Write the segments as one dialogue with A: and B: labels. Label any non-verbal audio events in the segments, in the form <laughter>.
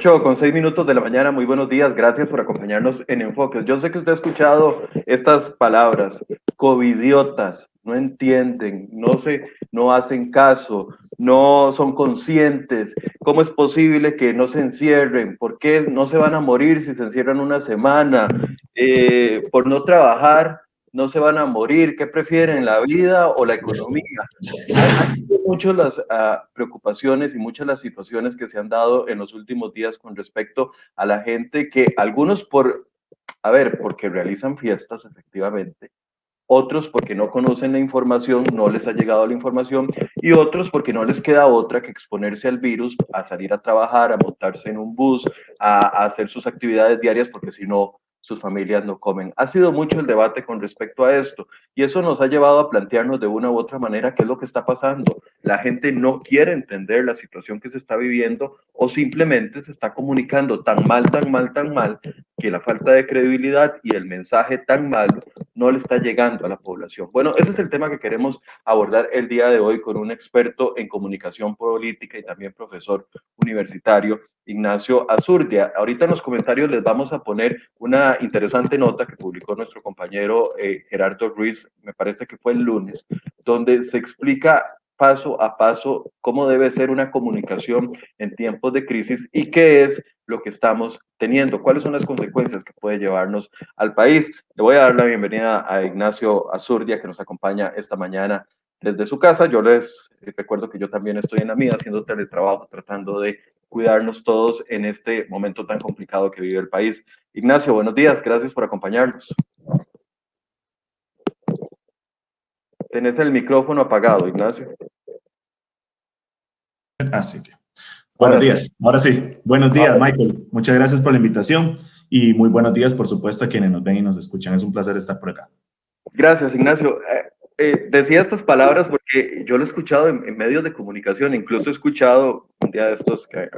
A: 8 con 6 minutos de la mañana, muy buenos días, gracias por acompañarnos en Enfoques. Yo sé que usted ha escuchado estas palabras, covidiotas, no entienden, no se, no hacen caso, no son conscientes. ¿Cómo es posible que no se encierren? ¿Por qué no se van a morir si se encierran una semana? Eh, por no trabajar, no se van a morir. ¿Qué prefieren, la vida o la economía? Muchas las ah, preocupaciones y muchas las situaciones que se han dado en los últimos días con respecto a la gente que algunos por, a ver, porque realizan fiestas efectivamente, otros porque no conocen la información, no les ha llegado la información, y otros porque no les queda otra que exponerse al virus, a salir a trabajar, a montarse en un bus, a hacer sus actividades diarias, porque si no, sus familias no comen. Ha sido mucho el debate con respecto a esto y eso nos ha llevado a plantearnos de una u otra manera qué es lo que está pasando. La gente no quiere entender la situación que se está viviendo o simplemente se está comunicando tan mal, tan mal, tan mal que la falta de credibilidad y el mensaje tan malo no le está llegando a la población. Bueno, ese es el tema que queremos abordar el día de hoy con un experto en comunicación política y también profesor universitario, Ignacio Azurdia. Ahorita en los comentarios les vamos a poner una interesante nota que publicó nuestro compañero eh, Gerardo Ruiz, me parece que fue el lunes, donde se explica paso a paso cómo debe ser una comunicación en tiempos de crisis y qué es lo que estamos teniendo, cuáles son las consecuencias que puede llevarnos al país. Le voy a dar la bienvenida a Ignacio Azurdia, que nos acompaña esta mañana desde su casa. Yo les recuerdo que yo también estoy en la mía haciendo teletrabajo, tratando de cuidarnos todos en este momento tan complicado que vive el país. Ignacio, buenos días, gracias por acompañarnos. Tenés el micrófono apagado, Ignacio.
B: Así que. Buenos días. Ahora sí. Buenos días, Michael. Muchas gracias por la invitación y muy buenos días, por supuesto, a quienes nos ven y nos escuchan. Es un placer estar por acá.
A: Gracias, Ignacio. Eh, eh, decía estas palabras porque yo lo he escuchado en, medios de comunicación, incluso he escuchado un día de estos que,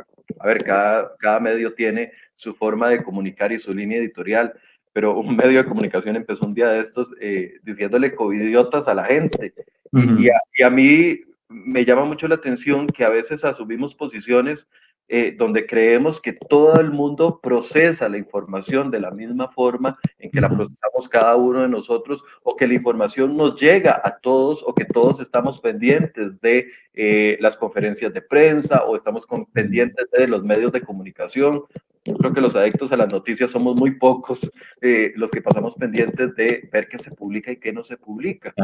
A: a ver, cada, cada medio tiene su forma de comunicar y su línea editorial pero un <laughs> medio de comunicación empezó un día de estos eh, diciéndole covidiotas a la gente. y, a, mí me llama mucho la atención que a veces asumimos posiciones eh, donde creemos que todo el mundo procesa la información de la misma forma en que la procesamos cada uno de nosotros o que la información nos llega a todos o que todos estamos pendientes de eh, las conferencias de prensa o estamos pendientes de los medios de comunicación. Yo creo que los adictos a las noticias somos muy pocos eh, los que pasamos pendientes de ver qué se publica y qué no se publica.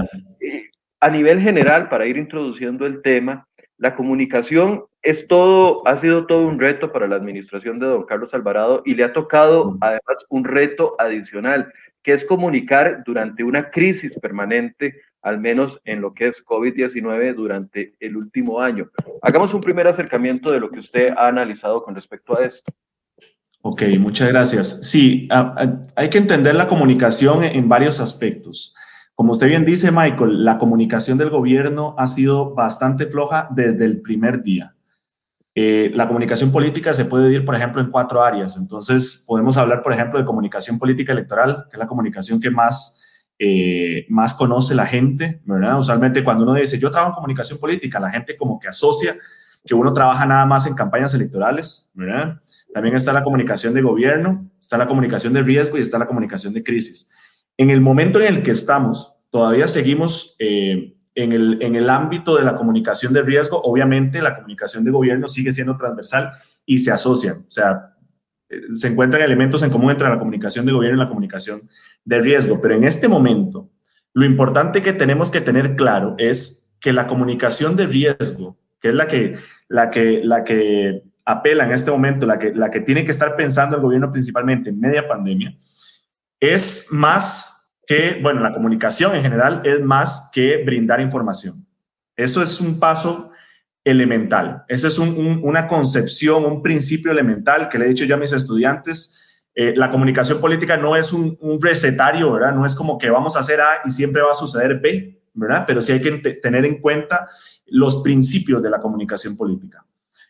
A: A nivel general, para ir introduciendo el tema, la comunicación es todo, ha sido todo un reto para la administración de don Carlos Alvarado y le ha tocado además un reto adicional, que es comunicar durante una crisis permanente, al menos en lo que es COVID-19 durante el último año. Hagamos un primer acercamiento de lo que usted ha analizado con respecto a esto.
B: Ok, muchas gracias. Sí, hay que entender la comunicación en varios aspectos. Como usted bien dice, Michael, la comunicación del gobierno ha sido bastante floja desde el primer día. Eh, la comunicación política se puede dividir, por ejemplo, en cuatro áreas. Entonces, podemos hablar, por ejemplo, de comunicación política electoral, que es la comunicación que más, eh, más conoce la gente, ¿verdad? Usualmente cuando uno dice, yo trabajo en comunicación política, la gente como que asocia que uno trabaja nada más en campañas electorales. También está la comunicación de gobierno, está la comunicación de riesgo y está la comunicación de crisis. En el momento en el que estamos, todavía seguimos eh, en, el, en el ámbito de la comunicación de riesgo. Obviamente, la comunicación de gobierno sigue siendo transversal y se asocian. O sea, eh, se encuentran elementos en común entre la comunicación de gobierno y la comunicación de riesgo. Pero en este momento, lo importante que tenemos que tener claro es que la comunicación de riesgo, que es la que, la que, la que apela en este momento, la que, la que tiene que estar pensando el gobierno principalmente en media pandemia, es más que, bueno, la comunicación en general es más que brindar información. Eso es un paso elemental. Esa es una concepción, un principio elemental que le he dicho ya a mis estudiantes. Eh, la comunicación política no es un, recetario, ¿verdad? No es como que vamos a hacer A y siempre va a suceder B, ¿verdad? Pero sí hay que tener en cuenta los principios de la comunicación política.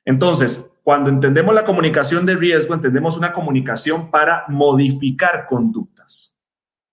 B: Entonces, cuando entendemos la comunicación de riesgo, entendemos una comunicación para modificar conductas.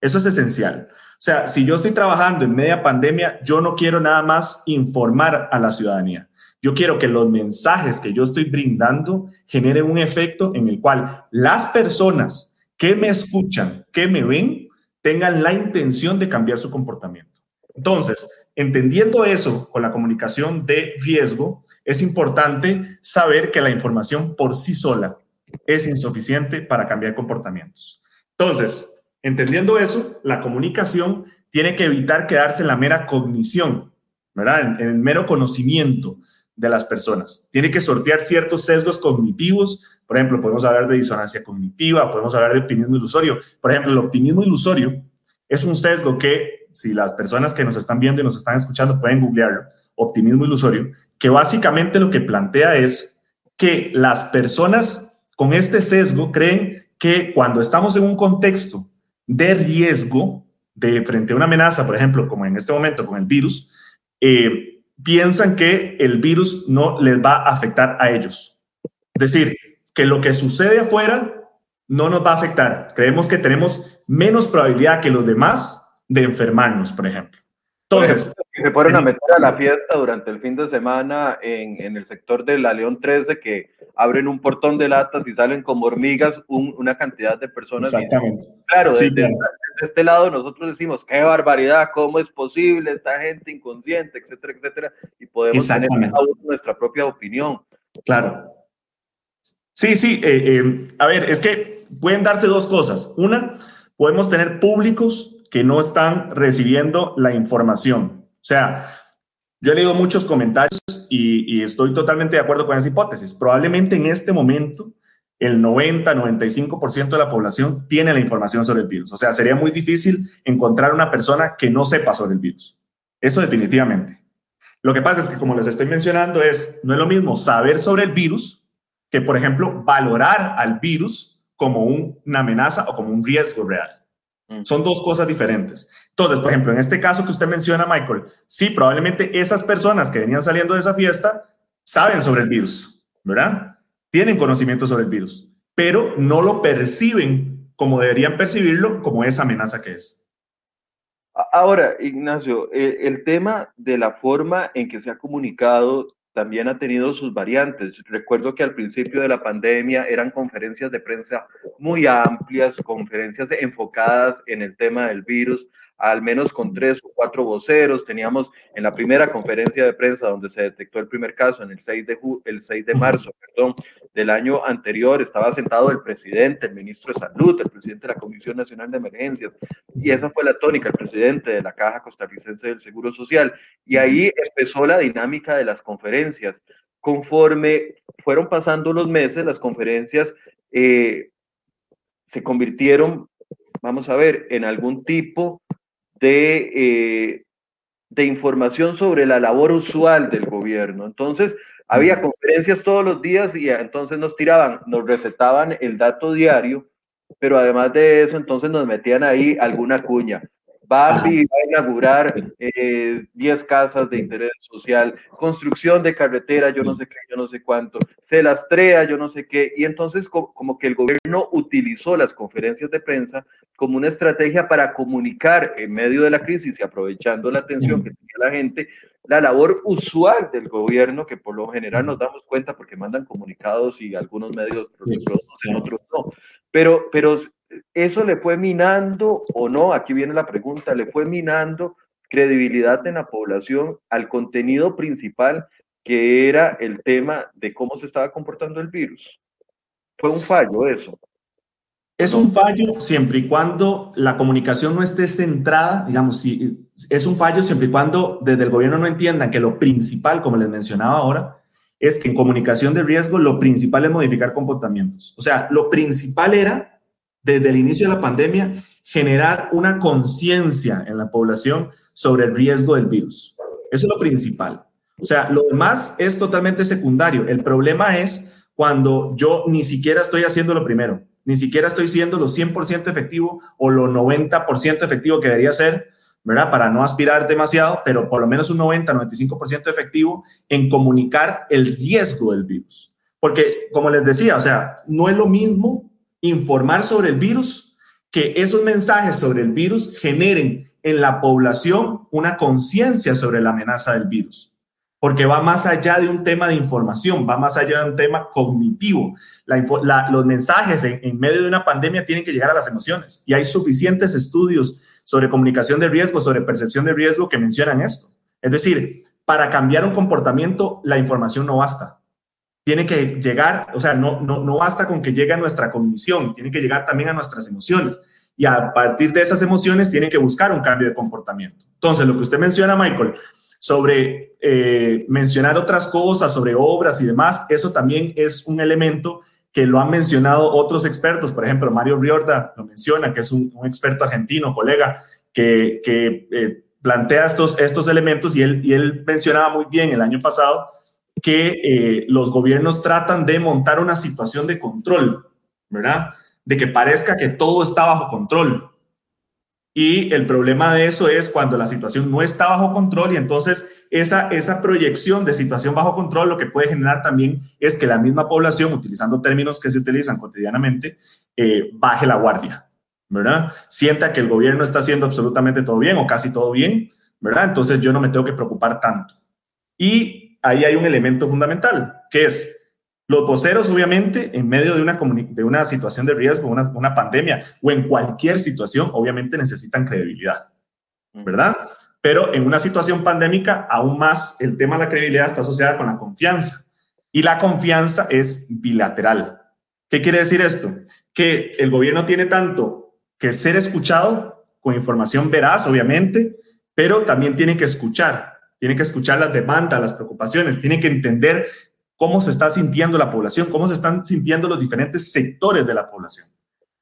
B: Eso es esencial. O sea, si yo estoy trabajando en media pandemia, yo no quiero nada más informar a la ciudadanía. Yo quiero que los mensajes que yo estoy brindando generen un efecto en el cual las personas que me escuchan, que me ven, tengan la intención de cambiar su comportamiento. Entonces, entendiendo eso con la comunicación de riesgo, es importante saber que la información por sí sola es insuficiente para cambiar comportamientos. Entonces, entendiendo eso, la comunicación tiene que evitar quedarse en la mera cognición, ¿verdad? En, el mero conocimiento de las personas. Tiene que sortear ciertos sesgos cognitivos. Por ejemplo, podemos hablar de disonancia cognitiva, podemos hablar de optimismo ilusorio. Por ejemplo, el optimismo ilusorio es un sesgo que, si las personas que nos están viendo y nos están escuchando pueden googlearlo, optimismo ilusorio, que básicamente lo que plantea es que las personas con este sesgo creen que cuando estamos en un contexto de riesgo, de frente a una amenaza, por ejemplo, como en este momento con el virus, eh, piensan que el virus no les va a afectar a ellos. Es decir, que lo que sucede afuera no nos va a afectar. Creemos que tenemos menos probabilidad que los demás de enfermarnos, por ejemplo. Entonces,
A: se fueron a meter a la fiesta durante el fin de semana en, en, el sector de la León 13, que abren un portón de latas y salen como hormigas una cantidad de personas.
B: Exactamente.
A: claro, desde, este lado nosotros decimos, qué barbaridad, cómo es posible esta gente inconsciente, etcétera, etcétera, y podemos tener nuestra propia opinión.
B: Claro. Sí, sí, eh, eh, a ver, es que pueden darse dos cosas. Una, podemos tener públicos que no están recibiendo la información. O sea, yo he leído muchos comentarios y, estoy totalmente de acuerdo con esa hipótesis. Probablemente en este momento el 90-95% de la población tiene la información sobre el virus. O sea, sería muy difícil encontrar una persona que no sepa sobre el virus. Eso definitivamente. Lo que pasa es que, como les estoy mencionando, es no es lo mismo saber sobre el virus que, por ejemplo, valorar al virus como una amenaza o como un riesgo real. Son dos cosas diferentes. Entonces, por ejemplo, en este caso que usted menciona, Michael, sí, probablemente esas personas que venían saliendo de esa fiesta saben sobre el virus, ¿verdad? Tienen conocimiento sobre el virus, pero no lo perciben como deberían percibirlo, como esa amenaza que es.
A: Ahora, Ignacio, el tema de la forma en que se ha comunicado también ha tenido sus variantes. Recuerdo que al principio de la pandemia eran conferencias de prensa muy amplias, conferencias enfocadas en el tema del virus al menos con tres o cuatro voceros. Teníamos en la primera conferencia de prensa donde se detectó el primer caso, en el 6 de, el 6 de marzo perdón, del año anterior, estaba sentado el presidente, el ministro de Salud, el presidente de la Comisión Nacional de Emergencias, y esa fue la tónica, el presidente de la Caja Costarricense del Seguro Social. Y ahí empezó la dinámica de las conferencias. Conforme fueron pasando los meses, las conferencias eh, se convirtieron, vamos a ver, en algún tipo de, eh, de información sobre la labor usual del gobierno. Entonces, había conferencias todos los días y entonces nos tiraban, nos recetaban el dato diario, pero además de eso, entonces nos metían ahí alguna cuña. Bambi va a inaugurar 10 eh, casas de interés social, construcción de carretera, yo no sé qué, yo no sé cuánto, se las trea, yo no sé qué. Y entonces como que el gobierno utilizó las conferencias de prensa como una estrategia para comunicar en medio de la crisis y aprovechando la atención que tenía la gente, la labor usual del gobierno, que por lo general nos damos cuenta porque mandan comunicados y algunos medios, pero otros no. Pero, pero ¿Eso le fue minando o no? Aquí viene la pregunta, ¿le fue minando credibilidad en la población al contenido principal que era el tema de cómo se estaba comportando el virus? ¿Fue un fallo eso?
B: Es un fallo siempre y cuando la comunicación no esté centrada, digamos, si es un fallo siempre y cuando desde el gobierno no entiendan que lo principal, como les mencionaba ahora, es que en comunicación de riesgo lo principal es modificar comportamientos. O sea, lo principal era desde el inicio de la pandemia, generar una conciencia en la población sobre el riesgo del virus. Eso es lo principal. O sea, lo demás es totalmente secundario. El problema es cuando yo ni siquiera estoy haciendo lo primero, ni siquiera estoy siendo lo 100% efectivo o lo 90% efectivo que debería ser, ¿verdad? Para no aspirar demasiado, pero por lo menos un 90, 95% efectivo en comunicar el riesgo del virus. Porque, como les decía, o sea, no es lo mismo informar sobre el virus, que esos mensajes sobre el virus generen en la población una conciencia sobre la amenaza del virus. porque va más allá de un tema de información, va más allá de un tema cognitivo. los mensajes en, medio de una pandemia tienen que llegar a las emociones y hay suficientes estudios sobre comunicación de riesgo, sobre percepción de riesgo que mencionan esto. Es decir, para cambiar un comportamiento, la información no basta. Tiene que llegar, o sea, no, no, no basta con que llegue a nuestra cognición, tiene que llegar también a nuestras emociones. Y a partir de esas emociones tienen que buscar un cambio de comportamiento. Entonces, lo que usted menciona, Michael, sobre eh, mencionar otras cosas, sobre obras y demás, eso también es un elemento que lo han mencionado otros expertos, por ejemplo, Mario Riorda lo menciona, que es un, experto argentino, colega, que, eh, plantea estos, estos elementos y él, y él mencionaba muy bien el año pasado que eh, los gobiernos tratan de montar una situación de control, ¿verdad? De que parezca que todo está bajo control, y el problema de eso es cuando la situación no está bajo control y entonces esa, esa proyección de situación bajo control lo que puede generar también es que la misma población, utilizando términos que se utilizan cotidianamente, eh, baje la guardia, ¿verdad? Sienta que el gobierno está haciendo absolutamente todo bien o casi todo bien, ¿verdad? Entonces yo no me tengo que preocupar tanto. Y ahí hay un elemento fundamental, que es los voceros, obviamente, en medio de una, de una situación de riesgo, una, una pandemia o en cualquier situación, obviamente necesitan credibilidad, ¿verdad? Pero en una situación pandémica, aún más el tema de la credibilidad está asociada con la confianza. Y la confianza es bilateral. ¿Qué quiere decir esto? Que el gobierno tiene tanto que ser escuchado con información veraz, obviamente, pero también tiene que escuchar, tiene que escuchar las demandas, las preocupaciones, tiene que entender cómo se está sintiendo la población, cómo se están sintiendo los diferentes sectores de la población.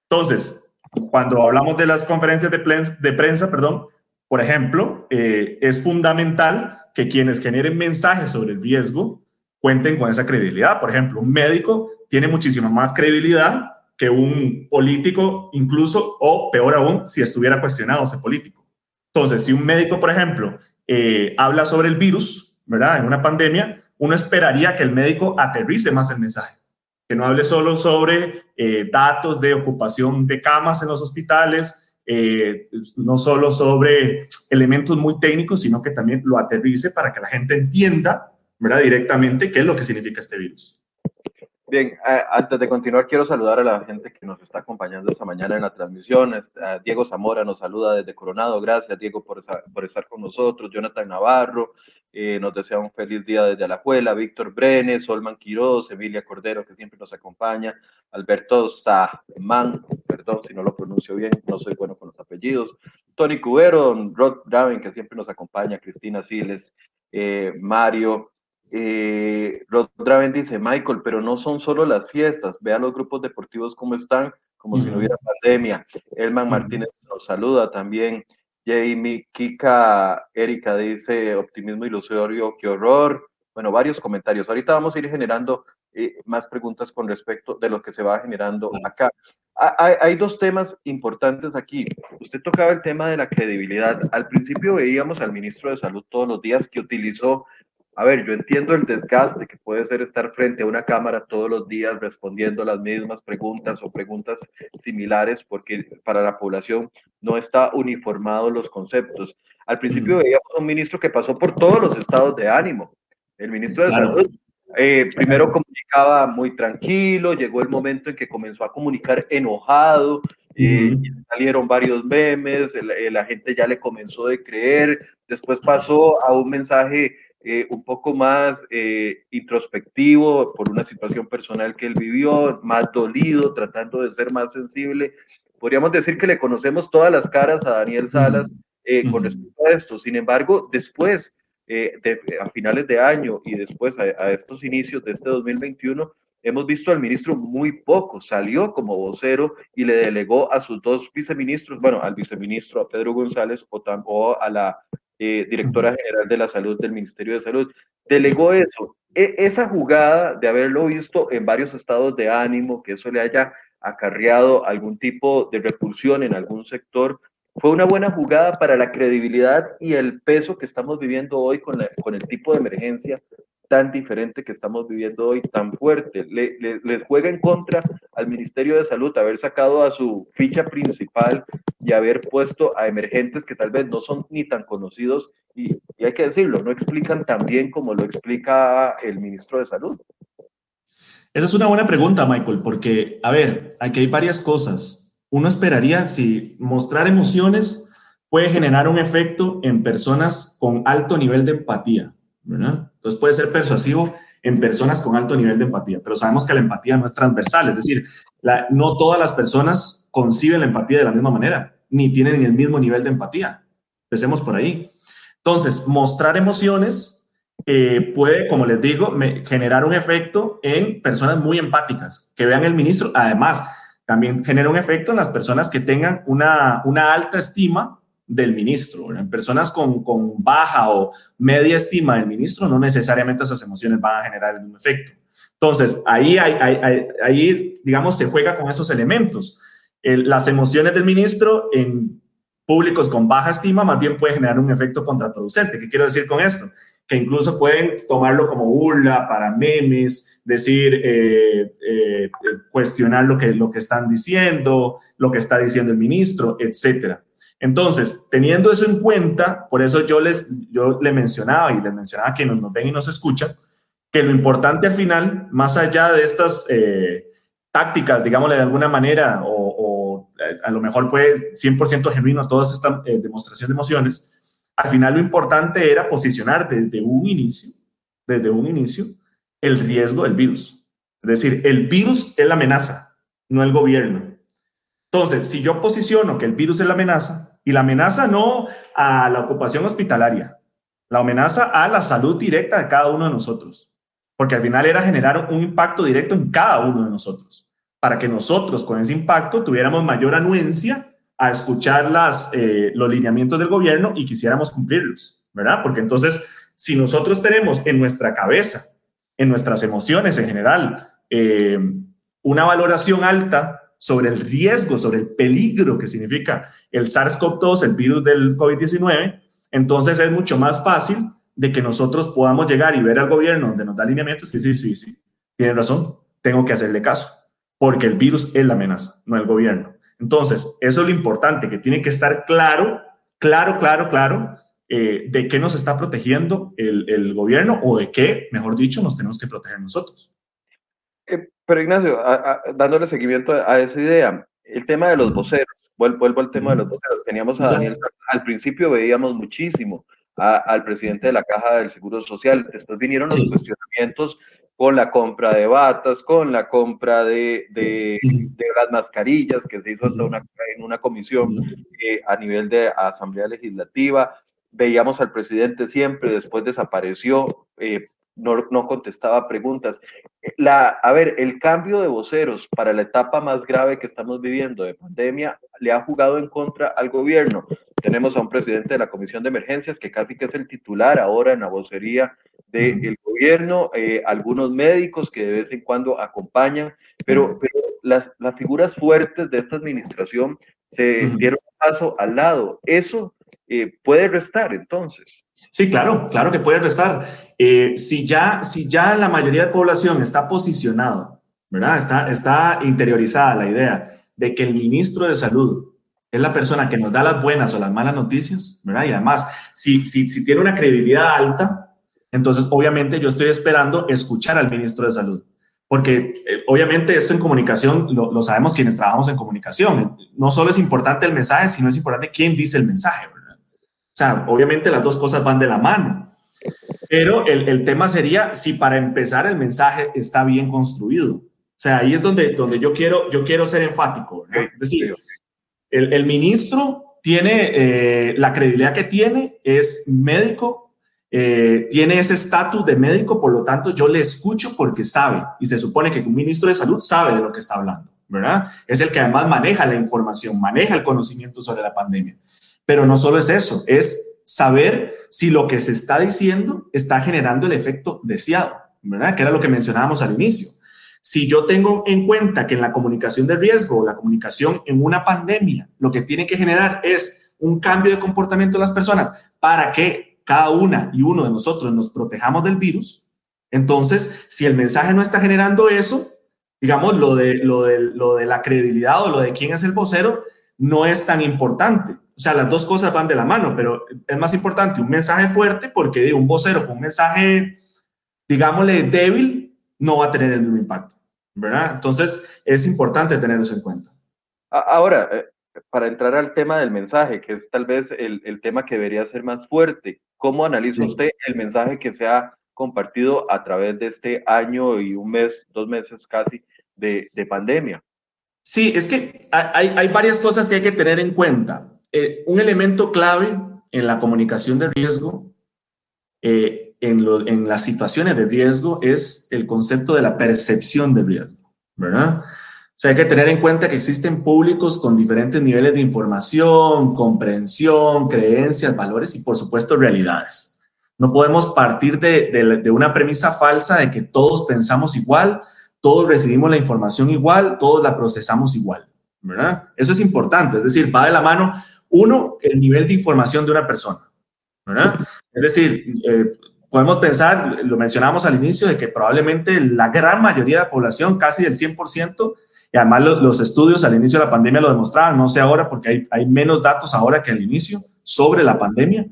B: Entonces, cuando hablamos de las conferencias de, prensa, perdón, por ejemplo, eh, es fundamental que quienes generen mensajes sobre el riesgo cuenten con esa credibilidad. Por ejemplo, un médico tiene muchísima más credibilidad que un político, incluso, o peor aún, si estuviera cuestionado ese político. Entonces, si un médico, por ejemplo, eh, habla sobre el virus, ¿verdad? En una pandemia, uno esperaría que el médico aterrice más el mensaje, que no hable solo sobre eh, datos de ocupación de camas en los hospitales, eh, no solo sobre elementos muy técnicos, sino que también lo aterrice para que la gente entienda ¿verdad? directamente qué es lo que significa este virus.
A: Bien, antes de continuar, quiero saludar a la gente que nos está acompañando esta mañana en la transmisión. Este, Diego Zamora nos saluda desde Coronado. Gracias, Diego, por, estar con nosotros. Jonathan Navarro eh, nos desea un feliz día desde Alajuela. Víctor Brenes, Solman Quiroz, Emilia Cordero, que siempre nos acompaña. Alberto Sahman, perdón si no lo pronuncio bien, no soy bueno con los apellidos. Tony Cubero, Rod Draven, que siempre nos acompaña. Cristina Siles, eh, Mario. Eh, Rodraven dice, Michael, pero no son solo las fiestas, vea los grupos deportivos cómo están, como si no hubiera pandemia. Elman Martínez nos saluda también. Jamie, Kika, Erika dice, optimismo ilusorio, qué horror. Bueno, varios comentarios. Ahorita vamos a ir generando eh, más preguntas con respecto de lo que se va generando acá. Hay, hay, dos temas importantes aquí. Usted tocaba el tema de la credibilidad. Al principio veíamos al ministro de Salud todos los días que utilizó a ver, yo entiendo el desgaste que puede ser estar frente a una cámara todos los días respondiendo las mismas preguntas o preguntas similares porque para la población no está uniformado los conceptos. Al principio veíamos a un ministro que pasó por todos los estados de ánimo. El ministro de Salud eh, primero comunicaba muy tranquilo, llegó el momento en que comenzó a comunicar enojado, eh, salieron varios memes, la gente ya le comenzó a creer, después pasó a un mensaje eh, un poco más eh, introspectivo por una situación personal que él vivió, más dolido, tratando de ser más sensible. Podríamos decir que le conocemos todas las caras a Daniel Salas eh, con respecto a esto. Sin embargo, después, a finales de año y después a, a estos inicios de este 2021, hemos visto al ministro muy poco. Salió como vocero y le delegó a sus dos viceministros, bueno, al viceministro, a Pedro González o, o a la eh, directora general de la salud del Ministerio de Salud, delegó eso. E, esa jugada de haberlo visto en varios estados de ánimo, que eso le haya acarreado algún tipo de repulsión en algún sector, fue una buena jugada para la credibilidad y el peso que estamos viviendo hoy con, con el tipo de emergencia tan diferente que estamos viviendo hoy, tan fuerte. Le, juega en contra al Ministerio de Salud haber sacado a su ficha principal y haber puesto a emergentes que tal vez no son ni tan conocidos y hay que decirlo, no explican tan bien como lo explica el ministro de Salud.
B: Esa es una buena pregunta, Michael, porque, a ver, aquí hay varias cosas. Uno esperaría si mostrar emociones puede generar un efecto en personas con alto nivel de empatía, ¿verdad? Entonces puede ser persuasivo en personas con alto nivel de empatía, pero sabemos que la empatía no es transversal, es decir, no todas las personas conciben la empatía de la misma manera, ni tienen el mismo nivel de empatía. Empecemos por ahí. Entonces, mostrar emociones puede, como les digo, generar un efecto en personas muy empáticas, que vean el ministro. Además, también genera un efecto en las personas que tengan una alta estima del ministro. En personas con, con, baja o media estima del ministro, no necesariamente esas emociones van a generar el mismo efecto. Entonces, ahí, hay, ahí digamos, se juega con esos elementos. las emociones del ministro en públicos con baja estima más bien puede generar un efecto contraproducente. ¿Qué quiero decir con esto? Que incluso pueden tomarlo como burla para memes, decir, eh, eh, cuestionar lo que, lo que están diciendo, lo que está diciendo el ministro, etcétera. Entonces, teniendo eso en cuenta, por eso yo les yo le mencionaba y les mencionaba a quienes nos ven y nos escuchan, que lo importante al final, más allá de estas eh, tácticas, digámosle de alguna manera, o, a lo mejor fue 100% genuino todas estas eh, demostraciones de emociones, al final lo importante era posicionar desde un inicio, desde un inicio, el riesgo del virus. Es decir, el virus es la amenaza, no el gobierno. Entonces, si yo posiciono que el virus es la amenaza, y la amenaza no a la ocupación hospitalaria, la amenaza a la salud directa de cada uno de nosotros, porque al final era generar un impacto directo en cada uno de nosotros, para que nosotros con ese impacto tuviéramos mayor anuencia a escuchar las, eh, los lineamientos del gobierno y quisiéramos cumplirlos, ¿verdad? Porque entonces, si nosotros tenemos en nuestra cabeza, en nuestras emociones en general, eh, una valoración alta sobre el riesgo, sobre el peligro que significa el SARS-CoV-2, el virus del COVID-19, entonces es mucho más fácil de que nosotros podamos llegar y ver al gobierno donde nos da alineamientos y decir, sí, sí, tiene razón, tengo que hacerle caso, porque el virus es la amenaza, no el gobierno. Entonces, eso es lo importante, que tiene que estar claro, claro, claro, claro, eh, de qué nos está protegiendo el, el gobierno o de qué, mejor dicho, nos tenemos que proteger nosotros.
A: Pero Ignacio, dándole seguimiento a, esa idea, el tema de los voceros, vuelvo, al tema de los voceros, teníamos a Daniel, al principio veíamos muchísimo al presidente de la Caja del Seguro Social, después vinieron los cuestionamientos con la compra de batas, con la compra de, de, las mascarillas, que se hizo hasta una, en una comisión eh, a nivel de Asamblea Legislativa, veíamos al presidente siempre, después desapareció, eh, no, contestaba preguntas. La, a ver, el cambio de voceros para la etapa más grave que estamos viviendo de pandemia le ha jugado en contra al gobierno. Tenemos a un presidente de la Comisión de Emergencias que casi que es el titular ahora en la vocería del gobierno, eh, algunos médicos que de vez en cuando acompañan, pero, pero las, las, figuras fuertes de esta administración se dieron paso al lado. Eso eh, puede restar entonces.
B: Sí, claro, claro que puede restar. Eh, si, ya, si ya la mayoría de población está posicionado, ¿verdad? Está, está interiorizada la idea de que el ministro de Salud es la persona que nos da las buenas o las malas noticias, ¿verdad? Y además, si, si, si tiene una credibilidad alta, entonces obviamente yo estoy esperando escuchar al ministro de Salud. Porque eh, obviamente esto en comunicación lo, lo, sabemos quienes trabajamos en comunicación. No solo es importante el mensaje, sino es importante quién dice el mensaje. ¿verdad? O sea, obviamente las dos cosas van de la mano. Pero el, el, tema sería si para empezar el mensaje está bien construido. O sea, ahí es donde, donde yo, quiero, yo quiero ser enfático. Es decir, el, el ministro tiene eh, la credibilidad que tiene, es médico, eh, tiene ese estatus de médico, por lo tanto yo le escucho porque sabe, y se supone que un ministro de salud sabe de lo que está hablando, ¿verdad? Es el que además maneja la información, maneja el conocimiento sobre la pandemia. Pero no solo es eso, es saber si lo que se está diciendo está generando el efecto deseado, ¿verdad? Que era lo que mencionábamos al inicio. Si yo tengo en cuenta que en la comunicación de riesgo o la comunicación en una pandemia, lo que tiene que generar es un cambio de comportamiento de las personas para que cada una y uno de nosotros nos protejamos del virus, entonces, si el mensaje no está generando eso, digamos, lo de, lo de, lo de la credibilidad o lo de quién es el vocero, no es tan importante. O sea, las dos cosas van de la mano, pero es más importante un mensaje fuerte porque un vocero con un mensaje, digámosle, débil, no va a tener el mismo impacto, ¿verdad? Entonces, es importante tener eso en cuenta.
A: Ahora, eh, para entrar al tema del mensaje, que es tal vez el, el tema que debería ser más fuerte, ¿cómo analiza usted el mensaje que se ha compartido a través de este año y un mes, dos meses casi de, de pandemia?
B: Sí, es que hay, hay, varias cosas que hay que tener en cuenta. Eh, un elemento clave en la comunicación de riesgo, eh, en, las situaciones de riesgo, es el concepto de la percepción de riesgo, ¿verdad? O sea, hay que tener en cuenta que existen públicos con diferentes niveles de información, comprensión, creencias, valores y, por supuesto, realidades. No podemos partir de, de, de una premisa falsa de que todos pensamos igual todos recibimos la información igual, todos la procesamos igual, ¿verdad? Eso es importante, es decir, va de la mano, uno, el nivel de información de una persona, ¿verdad? Es decir, eh, podemos pensar, lo mencionamos al inicio, de que probablemente la gran mayoría de la población, casi del 100%, y además los, los estudios al inicio de la pandemia lo demostraban, no sé ahora porque hay, hay menos datos ahora que al inicio sobre la pandemia,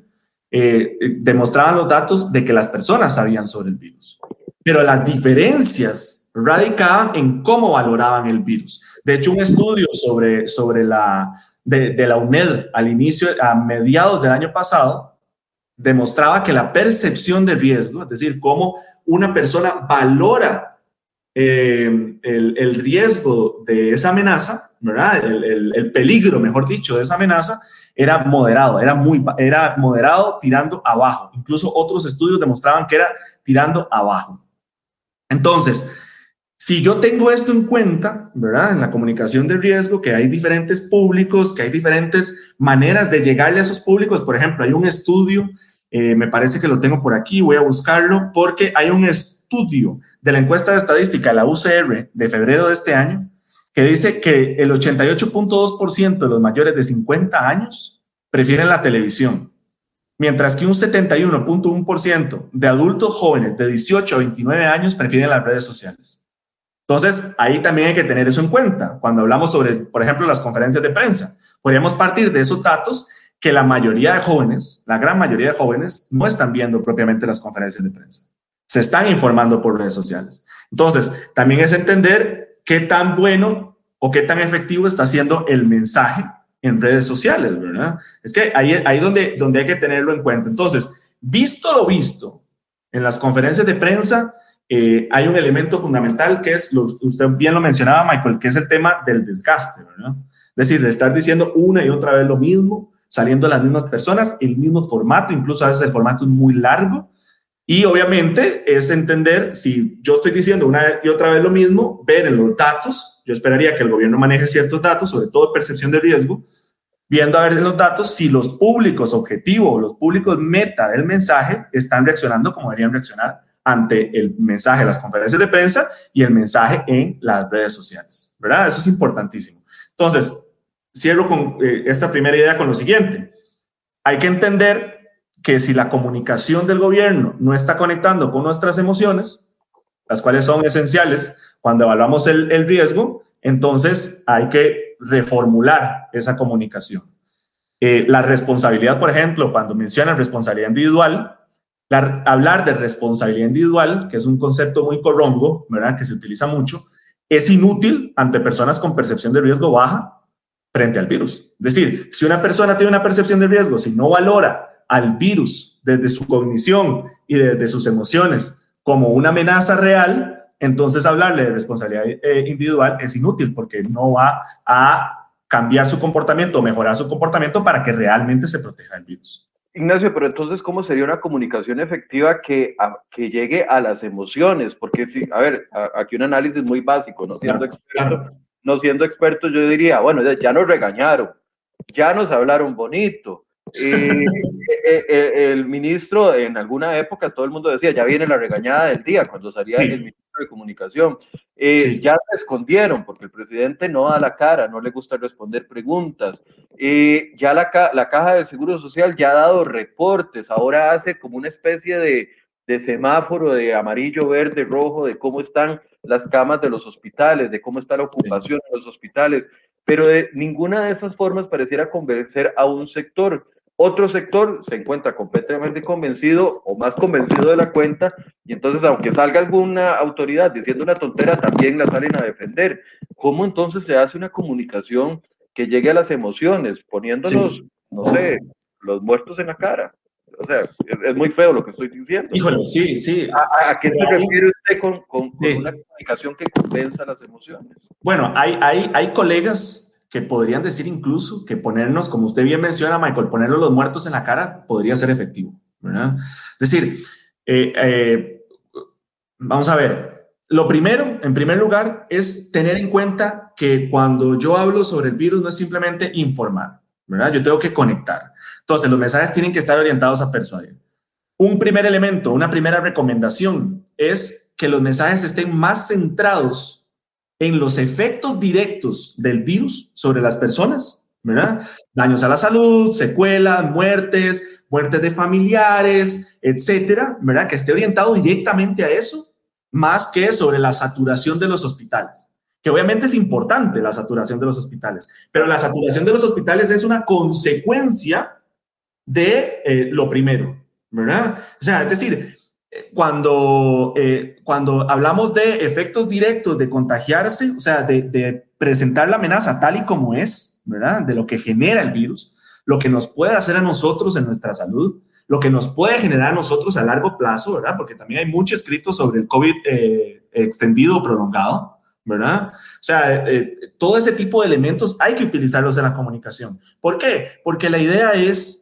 B: eh, demostraban los datos de que las personas sabían sobre el virus. Pero las diferencias radicaban en cómo valoraban el virus. De hecho, un estudio sobre, sobre la, de, la UNED al inicio, a mediados del año pasado, demostraba que la percepción de riesgo, es decir, cómo una persona valora eh, el, riesgo de esa amenaza, ¿verdad? El, el, peligro, mejor dicho, de esa amenaza, era moderado, era muy, era moderado tirando abajo. Incluso otros estudios demostraban que era tirando abajo. Entonces, si yo tengo esto en cuenta, ¿verdad? En la comunicación de riesgo, que hay diferentes públicos, que hay diferentes maneras de llegarle a esos públicos. Por ejemplo, hay un estudio, eh, me parece que lo tengo por aquí, voy a buscarlo, porque hay un estudio de la encuesta de estadística la UCR de febrero de este año, que dice que el 88.2% de los mayores de 50 años prefieren la televisión, mientras que un 71.1% de adultos jóvenes de 18 a 29 años prefieren las redes sociales. Entonces, ahí también hay que tener eso en cuenta cuando hablamos sobre, por ejemplo, las conferencias de prensa. Podríamos partir de esos datos que la mayoría de jóvenes, la gran mayoría de jóvenes, no están viendo propiamente las conferencias de prensa. Se están informando por redes sociales. Entonces, también es entender qué tan bueno o qué tan efectivo está siendo el mensaje en redes sociales, ¿verdad? Es que ahí, ahí donde, donde hay que tenerlo en cuenta. Entonces, visto lo visto en las conferencias de prensa, eh, hay un elemento fundamental que es, usted bien lo mencionaba, Michael, que es el tema del desgaste, ¿verdad? Es decir, de estar diciendo una y otra vez lo mismo, saliendo las mismas personas, el mismo formato, incluso a veces el formato es muy largo. Y obviamente es entender, si yo estoy diciendo una y otra vez lo mismo, ver en los datos, yo esperaría que el gobierno maneje ciertos datos, sobre todo percepción de riesgo, viendo a ver en los datos si los públicos objetivos, los públicos meta del mensaje están reaccionando como deberían reaccionar ante el mensaje de las conferencias de prensa y el mensaje en las redes sociales, ¿verdad? Eso es importantísimo. Entonces, cierro con eh, esta primera idea con lo siguiente. Hay que entender que si la comunicación del gobierno no está conectando con nuestras emociones, las cuales son esenciales cuando evaluamos el, riesgo, entonces hay que reformular esa comunicación. Eh, la responsabilidad, por ejemplo, cuando mencionan responsabilidad individual, hablar de responsabilidad individual, que es un concepto muy corrongo, ¿verdad? Que se utiliza mucho, es inútil ante personas con percepción de riesgo baja frente al virus. Es decir, si una persona tiene una percepción de riesgo, si no valora al virus desde su cognición y desde sus emociones como una amenaza real, entonces hablarle de responsabilidad eh, individual es inútil porque no va a cambiar su comportamiento, mejorar su comportamiento para que realmente se proteja del virus.
A: Ignacio, pero entonces, ¿cómo sería una comunicación efectiva que, que llegue a las emociones? Porque si, a ver, aquí un análisis muy básico, no siendo experto, no siendo experto, yo diría, bueno, ya nos regañaron, ya nos hablaron bonito. Eh, eh, eh, el ministro, en alguna época, todo el mundo decía, ya viene la regañada del día, cuando salía el ministro de Comunicación. Eh, ya se escondieron porque el presidente no da la cara, no le gusta responder preguntas. Eh, ya la, la Caja del Seguro Social ya ha dado reportes, ahora hace como una especie de, de semáforo de amarillo, verde, rojo, de cómo están las camas de los hospitales, de cómo está la ocupación de los hospitales. pero de ninguna de esas formas pareciera convencer a un sector. Otro sector se encuentra completamente convencido o más convencido de la cuenta y entonces aunque salga alguna autoridad diciendo una tontera, también la salen a defender. ¿Cómo entonces se hace una comunicación que llegue a las emociones, poniéndonos, no sé, los muertos en la cara? O sea, es, muy feo lo que estoy diciendo.
B: Híjole, sí, sí.
A: ¿A, qué se refiere usted con, con, una comunicación que convenza las emociones?
B: Bueno, hay, hay, hay colegas que podrían decir incluso que ponernos, como usted bien menciona, Michael, ponernos los muertos en la cara podría ser efectivo, ¿verdad? Es decir, eh, eh, vamos a ver, lo primero, en primer lugar, es tener en cuenta que cuando yo hablo sobre el virus no es simplemente informar, ¿verdad? Yo tengo que conectar. Entonces, los mensajes tienen que estar orientados a persuadir. Un primer elemento, una primera recomendación es que los mensajes estén más centrados en los efectos directos del virus sobre las personas, ¿verdad? Daños a la salud, secuelas, muertes, muertes de familiares, etcétera, ¿verdad? Que esté orientado directamente a eso, más que sobre la saturación de los hospitales. Que obviamente es importante la saturación de los hospitales, pero la saturación de los hospitales es una consecuencia de eh, lo primero, ¿verdad? O sea, es decir, cuando, eh, cuando hablamos de efectos directos de contagiarse, o sea, de, presentar la amenaza tal y como es, ¿verdad? De lo que genera el virus, lo que nos puede hacer a nosotros en nuestra salud, lo que nos puede generar a nosotros a largo plazo, ¿verdad? Porque también hay mucho escrito sobre el COVID eh, extendido o prolongado, ¿verdad? O sea, eh, todo ese tipo de elementos hay que utilizarlos en la comunicación. ¿Por qué? Porque la idea es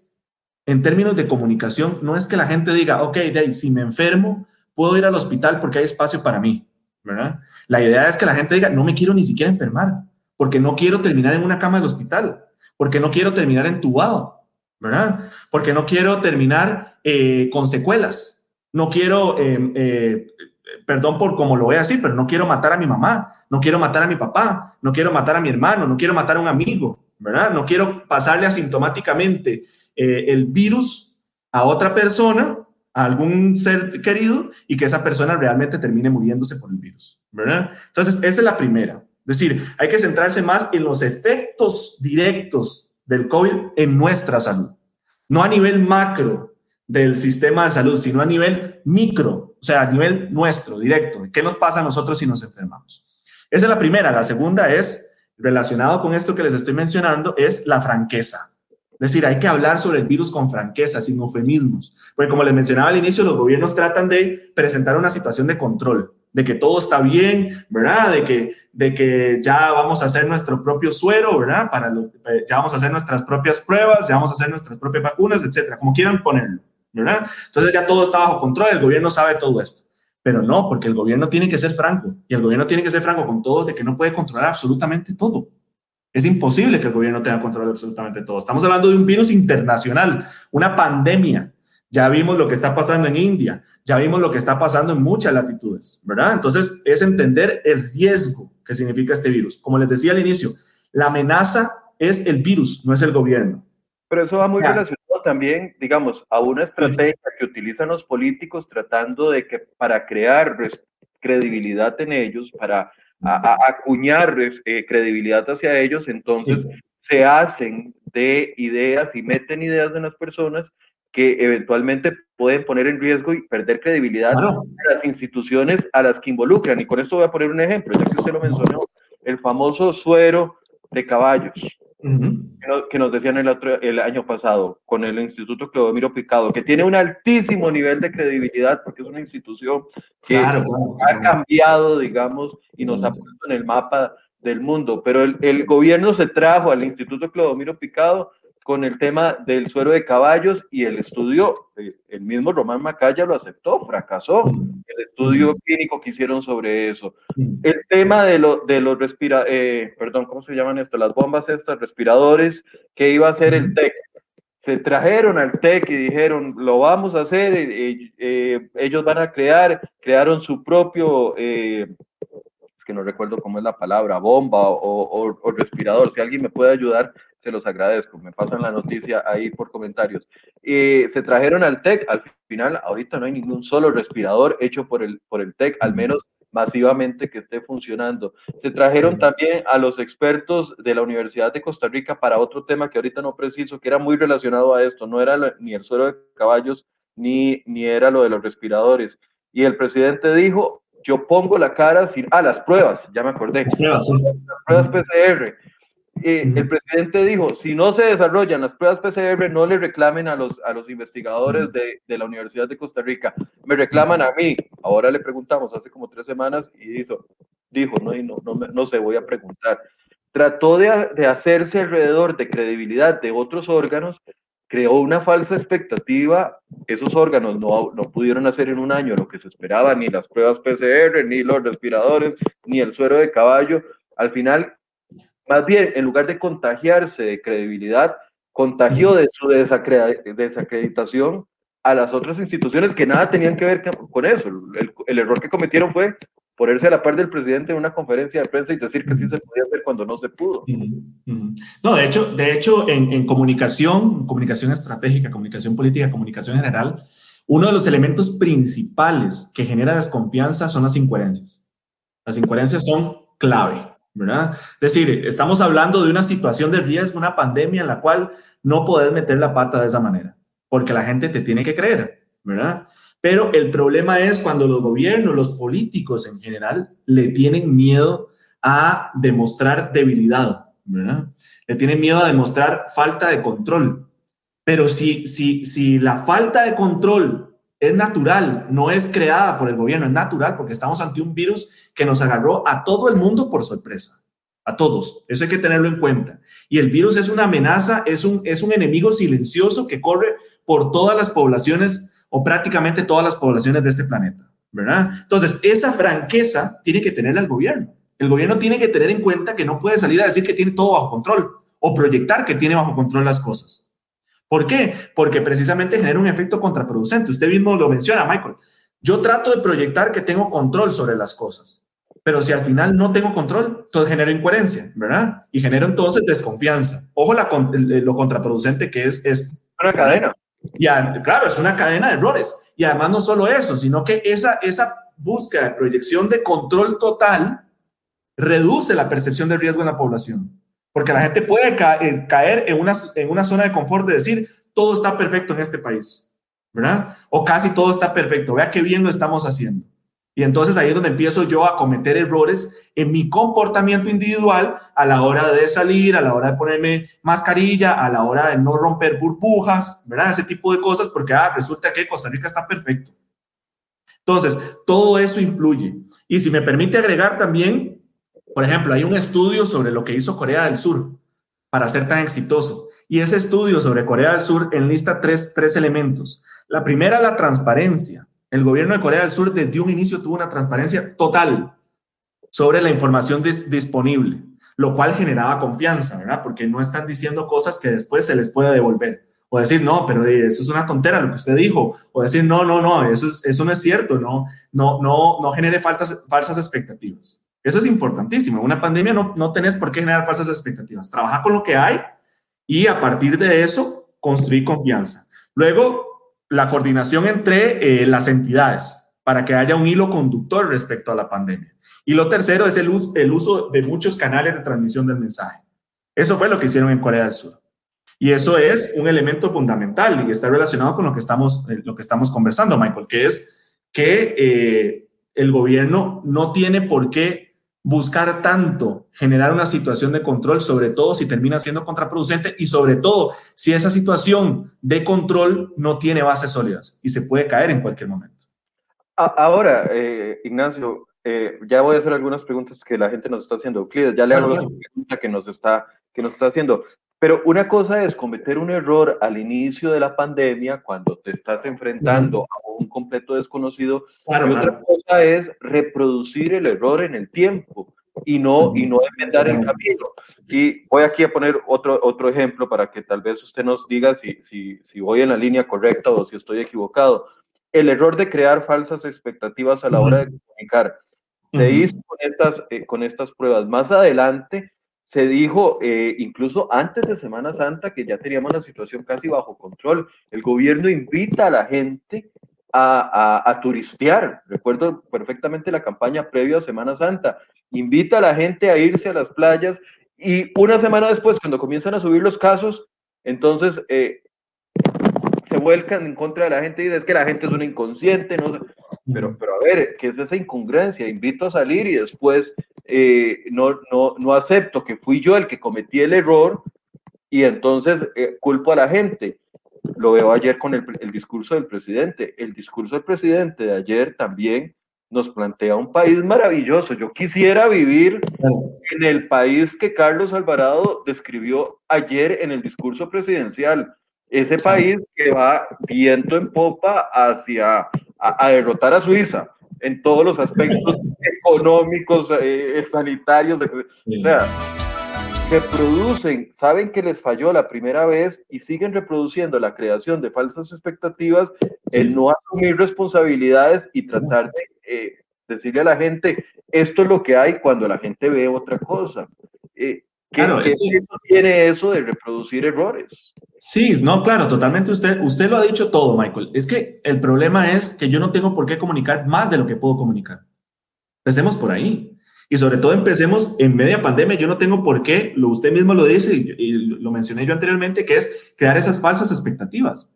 B: en términos de comunicación, no es que la gente diga, ok, Dave, si me enfermo, puedo ir al hospital porque hay espacio para mí, ¿verdad? La idea es que la gente diga, no me quiero ni siquiera enfermar, porque no quiero terminar en una cama del hospital, porque no quiero terminar entubado, ¿verdad? Porque no quiero terminar eh, con secuelas, no quiero, em, eh, perdón por cómo lo voy a decir, pero no quiero matar a mi mamá, no quiero matar a mi papá, no quiero matar a mi hermano, no quiero matar a un amigo, ¿verdad? No quiero pasarle asintomáticamente eh, el virus a otra persona, a algún ser querido, y que esa persona realmente termine muriéndose por el virus, ¿verdad? Entonces, esa es la primera. Es decir, hay que centrarse más en los efectos directos del COVID en nuestra salud, no a nivel macro del sistema de salud, sino a nivel micro, o sea, a nivel nuestro, directo, qué nos pasa a nosotros si nos enfermamos. Esa es la primera. La segunda es, relacionado con esto que les estoy mencionando, es la franqueza. Es decir, hay que hablar sobre el virus con franqueza, sin eufemismos. Porque como les mencionaba al inicio, los gobiernos tratan de presentar una situación de control, de que todo está bien, ¿verdad? De que, de que ya vamos a hacer nuestro propio suero, ¿verdad? Para eh, ya vamos a hacer nuestras propias pruebas, ya vamos a hacer nuestras propias vacunas, etcétera, como quieran ponerlo, ¿verdad? Entonces ya todo está bajo control, el gobierno sabe todo esto. Pero no, porque el gobierno tiene que ser franco y el gobierno tiene que ser franco con todo de que no puede controlar absolutamente todo. Es imposible que el gobierno tenga control de absolutamente todo. Estamos hablando de un virus internacional, una pandemia. Ya vimos lo que está pasando en India, ya vimos lo que está pasando en muchas latitudes, ¿verdad? Entonces, es entender el riesgo que significa este virus. Como les decía al inicio, la amenaza es el virus, no es el gobierno.
A: Pero eso va muy relacionado también, digamos, a una estrategia que utilizan los políticos tratando de que para crear credibilidad en ellos, para a, acuñar eh, credibilidad hacia ellos, entonces se hacen de ideas y meten ideas en las personas que eventualmente pueden poner en riesgo y perder credibilidad a las instituciones a las que involucran. Y con esto voy a poner un ejemplo, ya que usted lo mencionó, el famoso suero de caballos que, nos, decían el, otro, el año pasado con el Instituto Clodomiro Picado, que tiene un altísimo nivel de credibilidad porque es una institución que ha cambiado, digamos, y nos ha puesto en el mapa del mundo. Pero el, el gobierno se trajo al Instituto Clodomiro Picado con el tema del suero de caballos y el estudio, eh, el mismo Román Macaya lo aceptó, fracasó el estudio clínico que hicieron sobre eso. El tema de, lo, de los respira, eh, perdón, ¿cómo se llaman esto? Las bombas estas, respiradores, que iba a ser el TEC. Se trajeron al TEC y dijeron, lo vamos a hacer, eh, ellos van a crear, crearon su propio que no recuerdo cómo es la palabra, bomba o, respirador. Si alguien me puede ayudar, se los agradezco. Me pasan la noticia ahí por comentarios. Eh, se trajeron al TEC, al final, ahorita no hay ningún solo respirador hecho por el, por el TEC, al menos masivamente que esté funcionando. Se trajeron también a los expertos de la Universidad de Costa Rica para otro tema que ahorita no preciso, que era muy relacionado a esto, no era ni el suelo de caballos, ni, ni era lo de los respiradores. Y el presidente dijo, yo pongo la cara sin, ah, las pruebas, ya me acordé, las pruebas, PCR. Eh, el presidente dijo, si no se desarrollan las pruebas PCR, no le reclamen a los, a los investigadores de, de, la Universidad de Costa Rica, me reclaman a mí. Ahora le preguntamos hace como tres semanas y dijo, dijo no, y no, no, no sé, voy a preguntar. Trató de, de hacerse alrededor de credibilidad de otros órganos creó una falsa expectativa. Esos órganos no, no, pudieron hacer en un año lo que se esperaba, ni las pruebas PCR, ni los respiradores, ni el suero de caballo. Al final, más bien, en lugar de contagiarse de credibilidad, contagió de su desacreditación a las otras instituciones que nada tenían que ver con eso. El, el error que cometieron fue ponerse a la par del presidente en una conferencia de prensa y decir que sí se podía hacer cuando no se pudo.
B: No, de hecho, de hecho en, en comunicación, comunicación estratégica, comunicación política, comunicación general, uno de los elementos principales que genera desconfianza son las incoherencias. Las incoherencias son clave, ¿verdad? Es decir, estamos hablando de una situación de riesgo, una pandemia en la cual no puedes meter la pata de esa manera, porque la gente te tiene que creer, ¿verdad? Pero el problema es cuando los gobiernos, los políticos en general, le tienen miedo a demostrar debilidad, ¿verdad? Le tienen miedo a demostrar falta de control. Pero si, si, si la falta de control es natural, no es creada por el gobierno, es natural porque estamos ante un virus que nos agarró a todo el mundo por sorpresa, a todos. Eso hay que tenerlo en cuenta. Y el virus es una amenaza, es un, es un enemigo silencioso que corre por todas las poblaciones o prácticamente todas las poblaciones de este planeta, ¿verdad? Entonces, esa franqueza tiene que tener el gobierno. El gobierno tiene que tener en cuenta que no puede salir a decir que tiene todo bajo control o proyectar que tiene bajo control las cosas. ¿Por qué? Porque precisamente genera un efecto contraproducente. Usted mismo lo menciona, Michael. Yo trato de proyectar que tengo control sobre las cosas, pero si al final no tengo control, entonces genero incoherencia, ¿verdad? Y genero entonces desconfianza. Ojo lo contraproducente que es esto.
A: Una cadena.
B: Y claro, es una cadena de errores. Y además no solo eso, sino que esa, esa búsqueda de proyección de control total reduce la percepción de riesgo en la población. Porque la gente puede eh, caer en una, en una zona de confort de decir, todo está perfecto en este país, ¿verdad? O casi todo está perfecto, vea qué bien lo estamos haciendo. Y entonces ahí es donde empiezo yo a cometer errores en mi comportamiento individual a la hora de salir, a la hora de ponerme mascarilla, a la hora de no romper burbujas, ¿verdad? Ese tipo de cosas, porque ah, resulta que Costa Rica está perfecto. Entonces, todo eso influye. Y si me permite agregar también, por ejemplo, hay un estudio sobre lo que hizo Corea del Sur para ser tan exitoso. Y ese estudio sobre Corea del Sur enlista tres, tres elementos. La primera, la transparencia. El gobierno de Corea del Sur desde un inicio tuvo una transparencia total sobre la información disponible, lo cual generaba confianza, ¿verdad? Porque no están diciendo cosas que después se les puede devolver. O decir, no, pero eh, eso es una tontera lo que usted dijo. O decir, no, no, no, eso, eso no es cierto, no, no, no, no genere faltas, falsas expectativas. Eso es importantísimo. En una pandemia no, no tenés por qué generar falsas expectativas. Trabaja con lo que hay y a partir de eso construir confianza. Luego, la coordinación entre eh, las entidades para que haya un hilo conductor respecto a la pandemia. Y lo tercero es el, uso de muchos canales de transmisión del mensaje. Eso fue lo que hicieron en Corea del Sur. Y eso es un elemento fundamental y está relacionado con lo que estamos, eh, lo que estamos conversando, Michael, que es que eh, el gobierno no tiene por qué buscar tanto generar una situación de control, sobre todo si termina siendo contraproducente y sobre todo si esa situación de control no tiene bases sólidas y se puede caer en cualquier momento.
A: Ahora, eh, Ignacio, eh, ya voy a hacer algunas preguntas que la gente nos está haciendo. Euclides, ya le hago la pregunta que nos, está, que nos está haciendo. Pero una cosa es cometer un error al inicio de la pandemia, cuando te estás enfrentando a un completo desconocido, y otra cosa es reproducir el error en el tiempo y no, y no enmendar el camino. Y voy aquí a poner otro, otro ejemplo para que tal vez usted nos diga si, si, si voy en la línea correcta o si estoy equivocado. El error de crear falsas expectativas a la hora de comunicar. Se hizo con estas, eh, con estas pruebas. Más adelante se dijo, eh, incluso antes de Semana Santa, que ya teníamos la situación casi bajo control. El gobierno invita a la gente a, a, turistear. Recuerdo perfectamente la campaña previa a Semana Santa. Invita a la gente a irse a las playas y una semana después, cuando comienzan a subir los casos, entonces eh, se vuelcan en contra de la gente y es que la gente es una inconsciente, no pero, pero a ver, ¿qué es esa incongruencia? Invito a salir y después eh, no, no, no acepto que fui yo el que cometí el error y entonces eh, culpo a la gente. Lo veo ayer con el, el, discurso del presidente. El discurso del presidente de ayer también nos plantea un país maravilloso. Yo quisiera vivir en el país que Carlos Alvarado describió ayer en el discurso presidencial. Ese país que va viento en popa hacia a, derrotar a Suiza en todos los aspectos <laughs> económicos, eh, sanitarios, o sea, reproducen, saben que les falló la primera vez y siguen reproduciendo la creación de falsas expectativas, el no asumir responsabilidades y tratar de eh, decirle a la gente, esto es lo que hay cuando la gente ve otra cosa. Eh, ¿Qué, claro, tiene eso de reproducir errores?
B: Sí, no, claro, totalmente usted, usted lo ha dicho todo, Michael. Es que el problema es que yo no tengo por qué comunicar más de lo que puedo comunicar. Empecemos por ahí. Y sobre todo empecemos en media pandemia. Yo no tengo por qué, lo usted mismo lo dice y, lo mencioné yo anteriormente, que es crear esas falsas expectativas.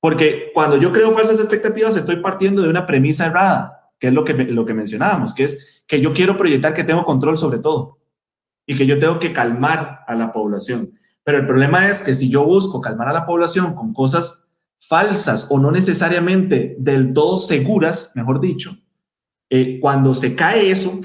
B: Porque cuando yo creo falsas expectativas, estoy partiendo de una premisa errada, que es lo que, lo que mencionábamos, que es que yo quiero proyectar que tengo control sobre todo y que yo tengo que calmar a la población. Pero el problema es que si yo busco calmar a la población con cosas falsas o no necesariamente del todo seguras, mejor dicho, eh, cuando se cae eso,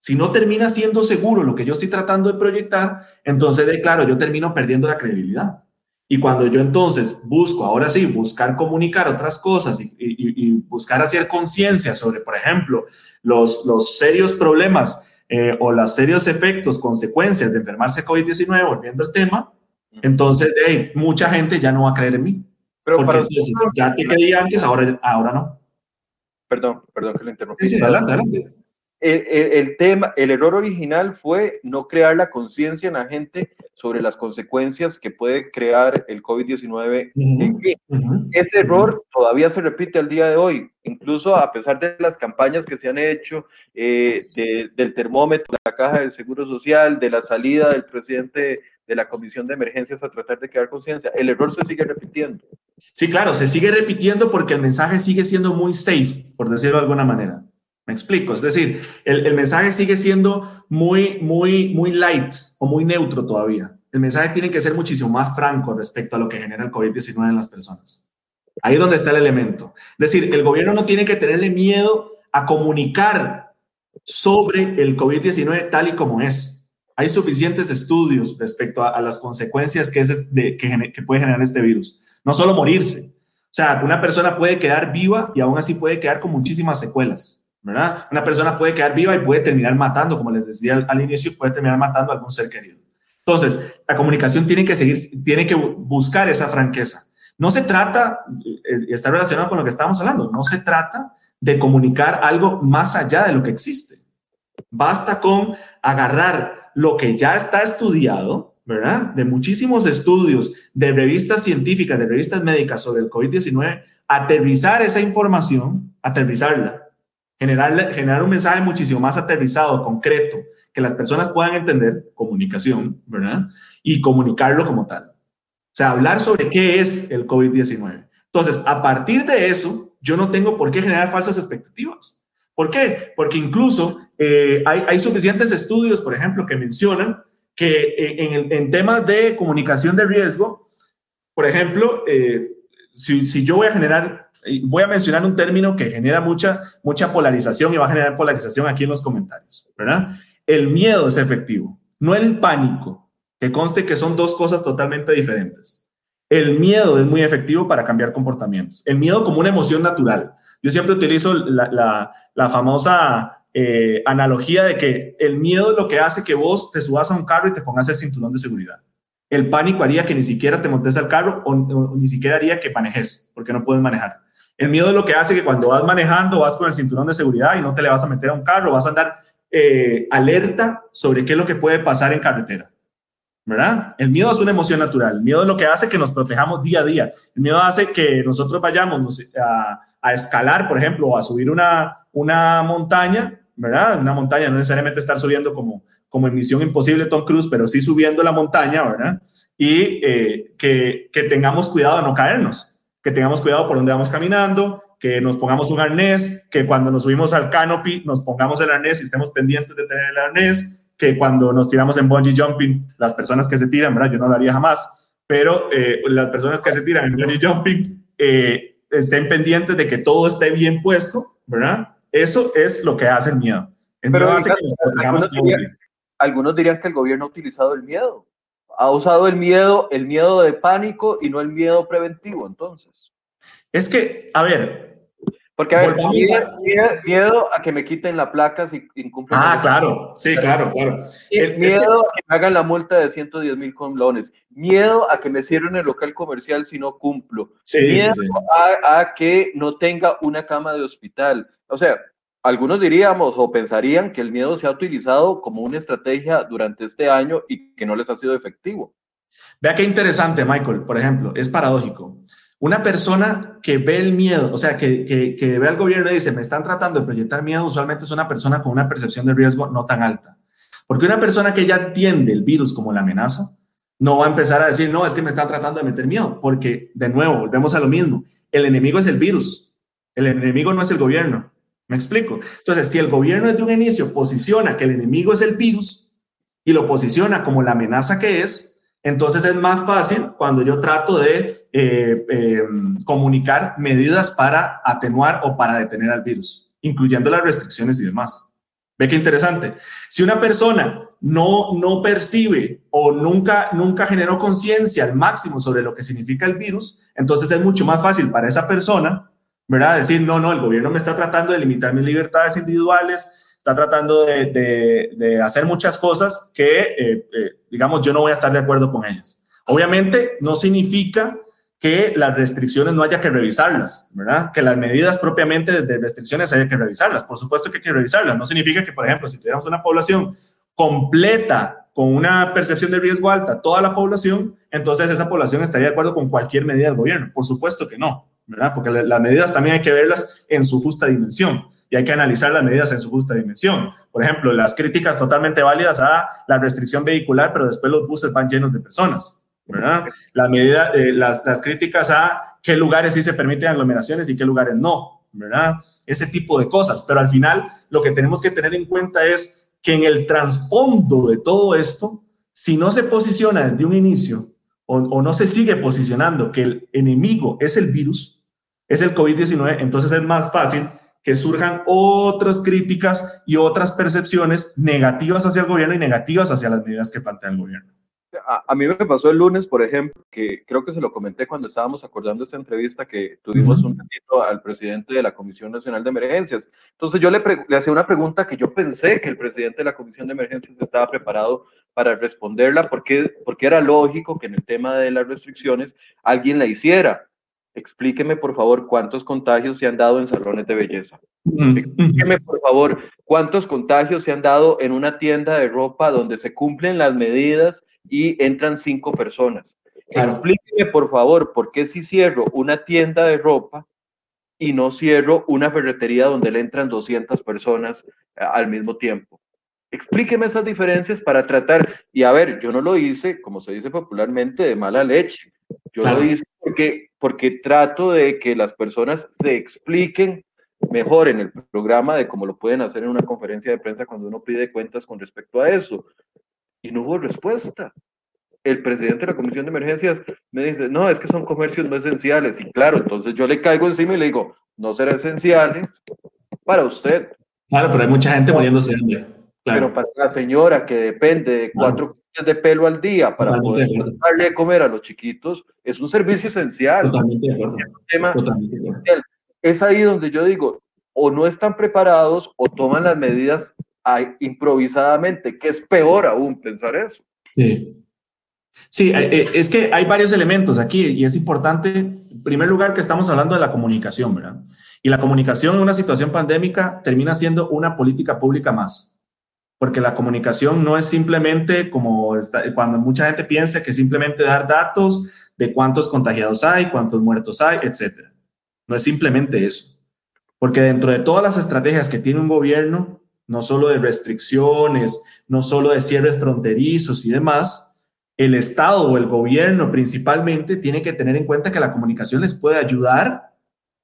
B: si no termina siendo seguro lo que yo estoy tratando de proyectar, entonces, de claro, yo termino perdiendo la credibilidad. Y cuando yo entonces busco, ahora sí, buscar comunicar otras cosas y, buscar hacer conciencia sobre, por ejemplo, los, los serios problemas eh, o los serios efectos, consecuencias de enfermarse COVID-19, volviendo al tema, entonces mucha gente ya no va a creer en mí. Pero porque entonces, ya te creía antes, ahora, ahora no.
A: Perdón, perdón que le interrumpí. Sí, adelante, adelante el, tema, el error original fue no crear la conciencia en la gente sobre las consecuencias que puede crear el COVID-19 Ese error todavía se repite al día de hoy, incluso a pesar de las campañas que se han hecho, eh, del termómetro, de la caja del Seguro Social, de la salida del presidente de la Comisión de Emergencias a tratar de crear conciencia. El error se sigue repitiendo.
B: Sí, claro, se sigue repitiendo porque el mensaje sigue siendo muy safe, por decirlo de alguna manera. Me explico, es decir, el, mensaje sigue siendo muy, muy, muy light o muy neutro todavía. El mensaje tiene que ser muchísimo más franco respecto a lo que genera el COVID-19 en las personas. Ahí es donde está el elemento. Es decir, el gobierno no tiene que tenerle miedo a comunicar sobre el COVID-19 tal y como es. Hay suficientes estudios respecto a, las consecuencias que, que puede generar este virus. No solo morirse. O sea, una persona puede quedar viva y aún así puede quedar con muchísimas secuelas. ¿Verdad? Una persona puede quedar viva y puede terminar matando, como les decía al, inicio, puede terminar matando a algún ser querido. Entonces, la comunicación tiene que seguir, tiene que buscar esa franqueza. No se trata, y está relacionado con lo que estamos hablando, no se trata de comunicar algo más allá de lo que existe. Basta con agarrar lo que ya está estudiado, ¿verdad? De muchísimos estudios, de revistas científicas, de revistas médicas sobre el COVID-19, aterrizar esa información, aterrizarla Generar, generar un mensaje muchísimo más aterrizado, concreto, que las personas puedan entender, comunicación, ¿verdad? Y comunicarlo como tal. O sea, hablar sobre qué es el COVID-19. Entonces, a partir de eso, yo no tengo por qué generar falsas expectativas. ¿Por qué? Porque incluso eh, hay, hay, suficientes estudios, por ejemplo, que mencionan que en, en temas de comunicación de riesgo, por ejemplo, eh, si, si, yo voy a generar voy a mencionar un término que genera mucha, mucha polarización y va a generar polarización aquí en los comentarios, ¿verdad? El miedo es efectivo, no el pánico, que conste que son dos cosas totalmente diferentes. El miedo es muy efectivo para cambiar comportamientos. El miedo como una emoción natural. Yo siempre utilizo la, famosa eh, analogía de que el miedo es lo que hace que vos te subas a un carro y te pongas el cinturón de seguridad. El pánico haría que ni siquiera te montes al carro o, o ni siquiera haría que manejes, porque no puedes manejar. El miedo es lo que hace que cuando vas manejando vas con el cinturón de seguridad y no te le vas a meter a un carro, vas a andar eh, alerta sobre qué es lo que puede pasar en carretera. ¿verdad? El miedo es una emoción natural. El miedo es lo que hace que nos protejamos día a día. El miedo hace que nosotros vayamos a, a escalar, por ejemplo, o a subir una, una montaña, ¿verdad? Una montaña, no necesariamente estar subiendo como, como en Misión Imposible Tom Cruise, pero sí subiendo la montaña, ¿verdad? Y eh, que, que tengamos cuidado de no caernos, que tengamos cuidado por dónde vamos caminando, que nos pongamos un arnés, que cuando nos subimos al canopy nos pongamos el arnés y estemos pendientes de tener el arnés, que cuando nos tiramos en bungee jumping, las personas que se tiran, ¿verdad? Yo no lo haría jamás, pero eh, las personas que se tiran en bungee jumping eh, estén pendientes de que todo esté bien puesto, ¿verdad? Eso es lo que hace el miedo. pero hace que
A: algunos, dirían, algunos dirían que el gobierno ha utilizado el miedo. Ha usado el miedo, el miedo de pánico y no el miedo preventivo, entonces.
B: Es que, a ver,
A: porque, a ver, miedo, a que me quiten la placa si incumplen.
B: Ah, claro, sí, claro, claro.
A: El, miedo a que me hagan la multa de 110 mil colones. Miedo a que me cierren el local comercial si no cumplo. Sí, miedo A, que no tenga una cama de hospital. O sea, algunos diríamos o pensarían que el miedo se ha utilizado como una estrategia durante este año y que no les ha sido efectivo.
B: Vea qué interesante, Michael. Por ejemplo, es paradójico. Una persona que ve el miedo, o sea, que, que, ve al gobierno y dice, me están tratando de proyectar miedo, usualmente es una persona con una percepción de riesgo no tan alta. Porque una persona que ya entiende el virus como la amenaza, no va a empezar a decir, no, es que me está tratando de meter miedo, porque de nuevo, volvemos a lo mismo, el enemigo es el virus, el enemigo no es el gobierno. ¿Me explico? Entonces, si el gobierno desde un inicio posiciona que el enemigo es el virus y lo posiciona como la amenaza que es, entonces es más fácil cuando yo trato de eh, eh, comunicar medidas para atenuar o para detener al virus, incluyendo las restricciones y demás. Ve qué interesante. Si una persona no, no percibe o nunca, nunca generó conciencia al máximo sobre lo que significa el virus, entonces es mucho más fácil para esa persona, ¿verdad? Decir, no, no, el gobierno me está tratando de limitar mis libertades individuales, está tratando de, hacer muchas cosas que, eh, eh, digamos, yo no voy a estar de acuerdo con ellas. Obviamente, no significa que las restricciones no haya que revisarlas, ¿verdad? Que las medidas propiamente de restricciones haya que revisarlas. Por supuesto que hay que revisarlas. No significa que, por ejemplo, si tuviéramos una población completa con una percepción de riesgo alta, toda la población, entonces esa población estaría de acuerdo con cualquier medida del gobierno. Por supuesto que no, ¿verdad? Porque las medidas también hay que verlas en su justa dimensión y hay que analizar las medidas en su justa dimensión. Por ejemplo, las críticas totalmente válidas a la restricción vehicular, pero después los buses van llenos de personas. ¿verdad? La medida, eh, las, las, críticas a qué lugares sí se permiten aglomeraciones y qué lugares no, ¿verdad? Ese tipo de cosas. Pero al final, lo que tenemos que tener en cuenta es que en el trasfondo de todo esto, si no se posiciona desde un inicio o, o no se sigue posicionando que el enemigo es el virus, es el COVID-19, entonces es más fácil que surjan otras críticas y otras percepciones negativas hacia el gobierno y negativas hacia las medidas que plantea el gobierno.
A: A, mí me pasó el lunes, por ejemplo, que creo que se lo comenté cuando estábamos acordando esta entrevista, que tuvimos un ratito al presidente de la Comisión Nacional de Emergencias. Entonces yo le, le hacía una pregunta que yo pensé que el presidente de la Comisión de Emergencias estaba preparado para responderla, porque, porque era lógico que en el tema de las restricciones alguien la hiciera explíqueme por favor cuántos contagios se han dado en salones de belleza. Explíqueme por favor cuántos contagios se han dado en una tienda de ropa donde se cumplen las medidas y entran cinco personas. Explíqueme por favor por qué si cierro una tienda de ropa y no cierro una ferretería donde le entran 200 personas eh, al mismo tiempo. Explíqueme esas diferencias para tratar, y a ver, yo no lo hice, como se dice popularmente, de mala leche. Yo lo hice porque, porque trato de que las personas se expliquen mejor en el programa de cómo lo pueden hacer en una conferencia de prensa cuando uno pide cuentas con respecto a eso. Y no hubo respuesta. El presidente de la Comisión de Emergencias me dice, no, es que son comercios no esenciales. Y claro, entonces yo le caigo encima y le digo, no serán esenciales para usted.
B: Claro, pero hay mucha gente muriéndose de hambre.
A: Pero para la señora que depende de cuatro de pelo al día para poder darle de comer a los chiquitos, es un servicio esencial. Es ahí donde yo digo, o no están preparados o toman las medidas improvisadamente, que es peor aún pensar eso.
B: Sí. Sí, eh, eh, es que hay varios elementos aquí y es importante, en primer lugar, que estamos hablando de la comunicación, ¿verdad? Y la comunicación en una situación pandémica termina siendo una política pública más. Porque la comunicación no es simplemente como cuando mucha gente piensa que simplemente dar datos de cuántos contagiados hay, cuántos muertos hay, etc. No es simplemente eso, porque dentro de todas las estrategias que tiene un gobierno, no solo de restricciones, no solo de cierres fronterizos y demás, el Estado o el gobierno principalmente tiene que tener en cuenta que la comunicación les puede ayudar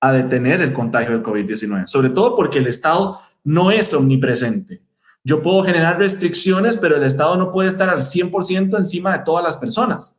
B: a detener el contagio del COVID-19, sobre todo porque el Estado no es omnipresente. Yo puedo generar restricciones, pero el Estado no puede estar al 100% encima de todas las personas.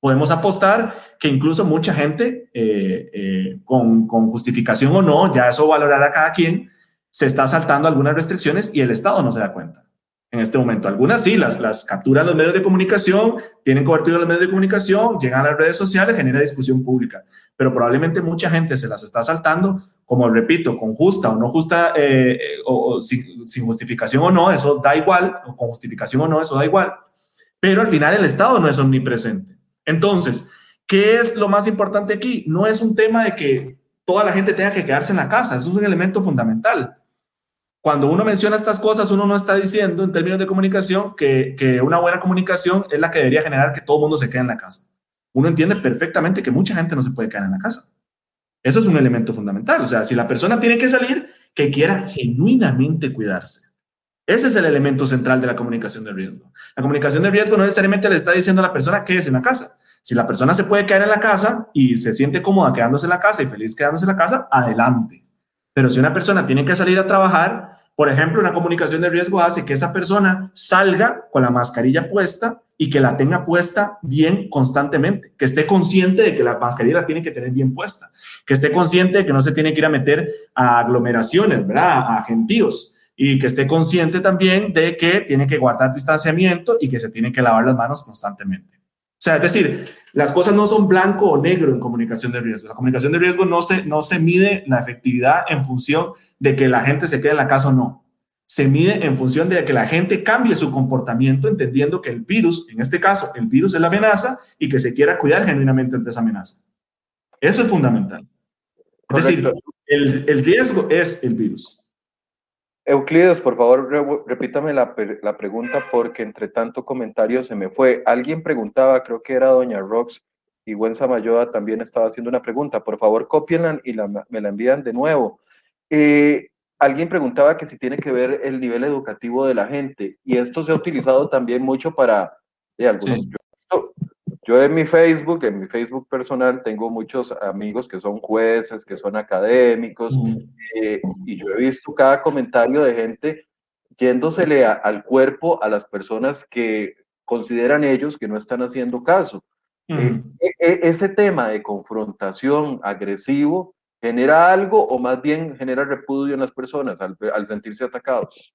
B: Podemos apostar que incluso mucha gente, eh, eh, con, con justificación o no, ya eso valorará cada quien, se está saltando algunas restricciones y el Estado no se da cuenta en este momento. Algunas sí, las, las capturan los medios de comunicación, tienen cobertura los medios de comunicación, llegan a las redes sociales, genera discusión pública. Pero probablemente mucha gente se las está saltando, como repito, con justa o no justa, eh, o, sin, justificación o no, eso da igual, o con justificación o no, eso da igual. Pero al final el Estado no es omnipresente. Entonces, ¿qué es lo más importante aquí? No es un tema de que toda la gente tenga que quedarse en la casa, eso es un elemento fundamental cuando uno menciona estas cosas, uno no está diciendo en términos de comunicación que, que, una buena comunicación es la que debería generar que todo el mundo se quede en la casa. Uno entiende perfectamente que mucha gente no se puede quedar en la casa. Eso es un elemento fundamental. O sea, si la persona tiene que salir, que quiera genuinamente cuidarse. Ese es el elemento central de la comunicación de riesgo. La comunicación de riesgo no necesariamente le está diciendo a la persona que es en la casa. Si la persona se puede quedar en la casa y se siente cómoda quedándose en la casa y feliz quedándose en la casa, adelante. Pero si una persona tiene que salir a trabajar, por ejemplo, una comunicación de riesgo hace que esa persona salga con la mascarilla puesta y que la tenga puesta bien constantemente, que esté consciente de que la mascarilla la tiene que tener bien puesta, que esté consciente de que no se tiene que ir a meter a aglomeraciones, ¿verdad? A gentíos y que esté consciente también de que tiene que guardar distanciamiento y que se tiene que lavar las manos constantemente. O sea, es decir, las cosas no son blanco o negro en comunicación de riesgo. La comunicación de riesgo no se, no se mide la efectividad en función de que la gente se quede en la casa o no. Se mide en función de que la gente cambie su comportamiento entendiendo que el virus, en este caso, el virus es la amenaza y que se quiera cuidar genuinamente ante esa amenaza. Eso es fundamental. Es decir, el, el riesgo es el virus.
A: Euclides, por favor, repítame la, la, pregunta porque entre tanto comentario se me fue. Alguien preguntaba, creo que era doña Rox y Buen Samayoa también estaba haciendo una pregunta. Por favor, cópienla y la, me la envían de nuevo. Eh, alguien preguntaba que si tiene que ver el nivel educativo de la gente y esto se ha utilizado también mucho para eh, algunos. Sí. Yo en mi Facebook, en mi Facebook personal, tengo muchos amigos que son jueces, que son académicos, eh, y yo he visto cada comentario de gente yéndosele al cuerpo a las personas que consideran ellos que no están haciendo caso. Eh, e, ese tema de confrontación agresivo genera algo o más bien genera repudio en las personas al, al sentirse atacados.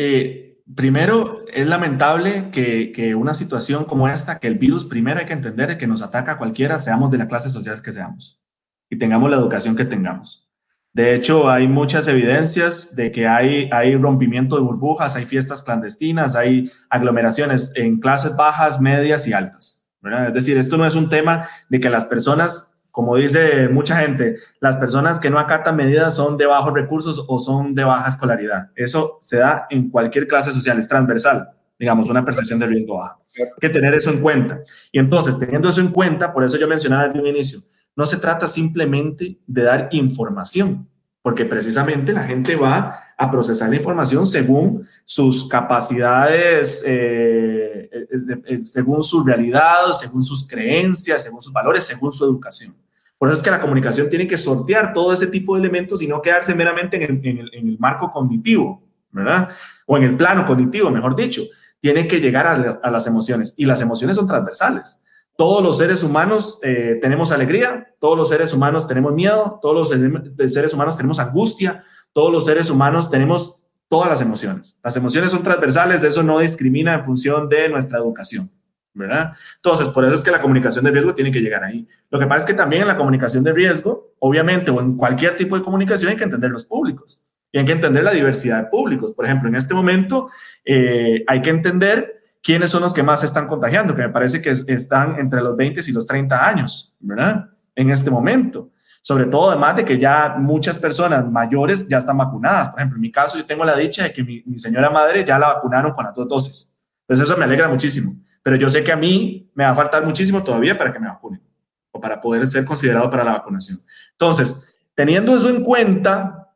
B: Eh, primero, es lamentable que, una situación como esta, que el virus primero hay que entender que nos ataca cualquiera, seamos de la clase social que seamos y tengamos la educación que tengamos. De hecho, hay muchas evidencias de que hay, rompimiento de burbujas, hay fiestas clandestinas, hay aglomeraciones en clases bajas, medias y altas. Es decir, esto no es un tema de que las personas como dice mucha gente, las personas que no acatan medidas son de bajos recursos o son de baja escolaridad. Eso se da en cualquier clase social, es transversal, digamos, una percepción de riesgo baja. Hay que tener eso en cuenta. Y entonces, teniendo eso en cuenta, por eso yo mencionaba desde un inicio, no se trata simplemente de dar información, porque precisamente la gente va a procesar la información según sus capacidades, eh, eh, eh, según su realidad, según sus creencias, según sus valores, según su educación. Por eso es que la comunicación tiene que sortear todo ese tipo de elementos y no quedarse meramente en el, marco cognitivo, ¿verdad? O en el plano cognitivo, mejor dicho. Tiene que llegar a, las emociones y las emociones son transversales. Todos los seres humanos tenemos alegría, todos los seres humanos tenemos miedo, todos los seres humanos tenemos angustia, todos los seres humanos tenemos todas las emociones. Las emociones son transversales, eso no discrimina en función de nuestra educación, ¿verdad? Entonces, por eso es que la comunicación de riesgo tiene que llegar ahí. Lo que pasa es que también en la comunicación de riesgo, obviamente, o en cualquier tipo de comunicación hay que entender los públicos y hay que entender la diversidad de públicos. Por ejemplo, en este momento eh, hay que entender quiénes son los que más se están contagiando, que me parece que están entre los 20 y los 30 años, ¿verdad? En este momento. Sobre todo, además de que ya muchas personas mayores ya están vacunadas. Por ejemplo, en mi caso, yo tengo la dicha de que mi, señora madre ya la vacunaron con las dos dosis. Entonces, eso me alegra muchísimo. Pero yo sé que a mí me va a faltar muchísimo todavía para que me vacunen o para poder ser considerado para la vacunación. Entonces, teniendo eso en cuenta,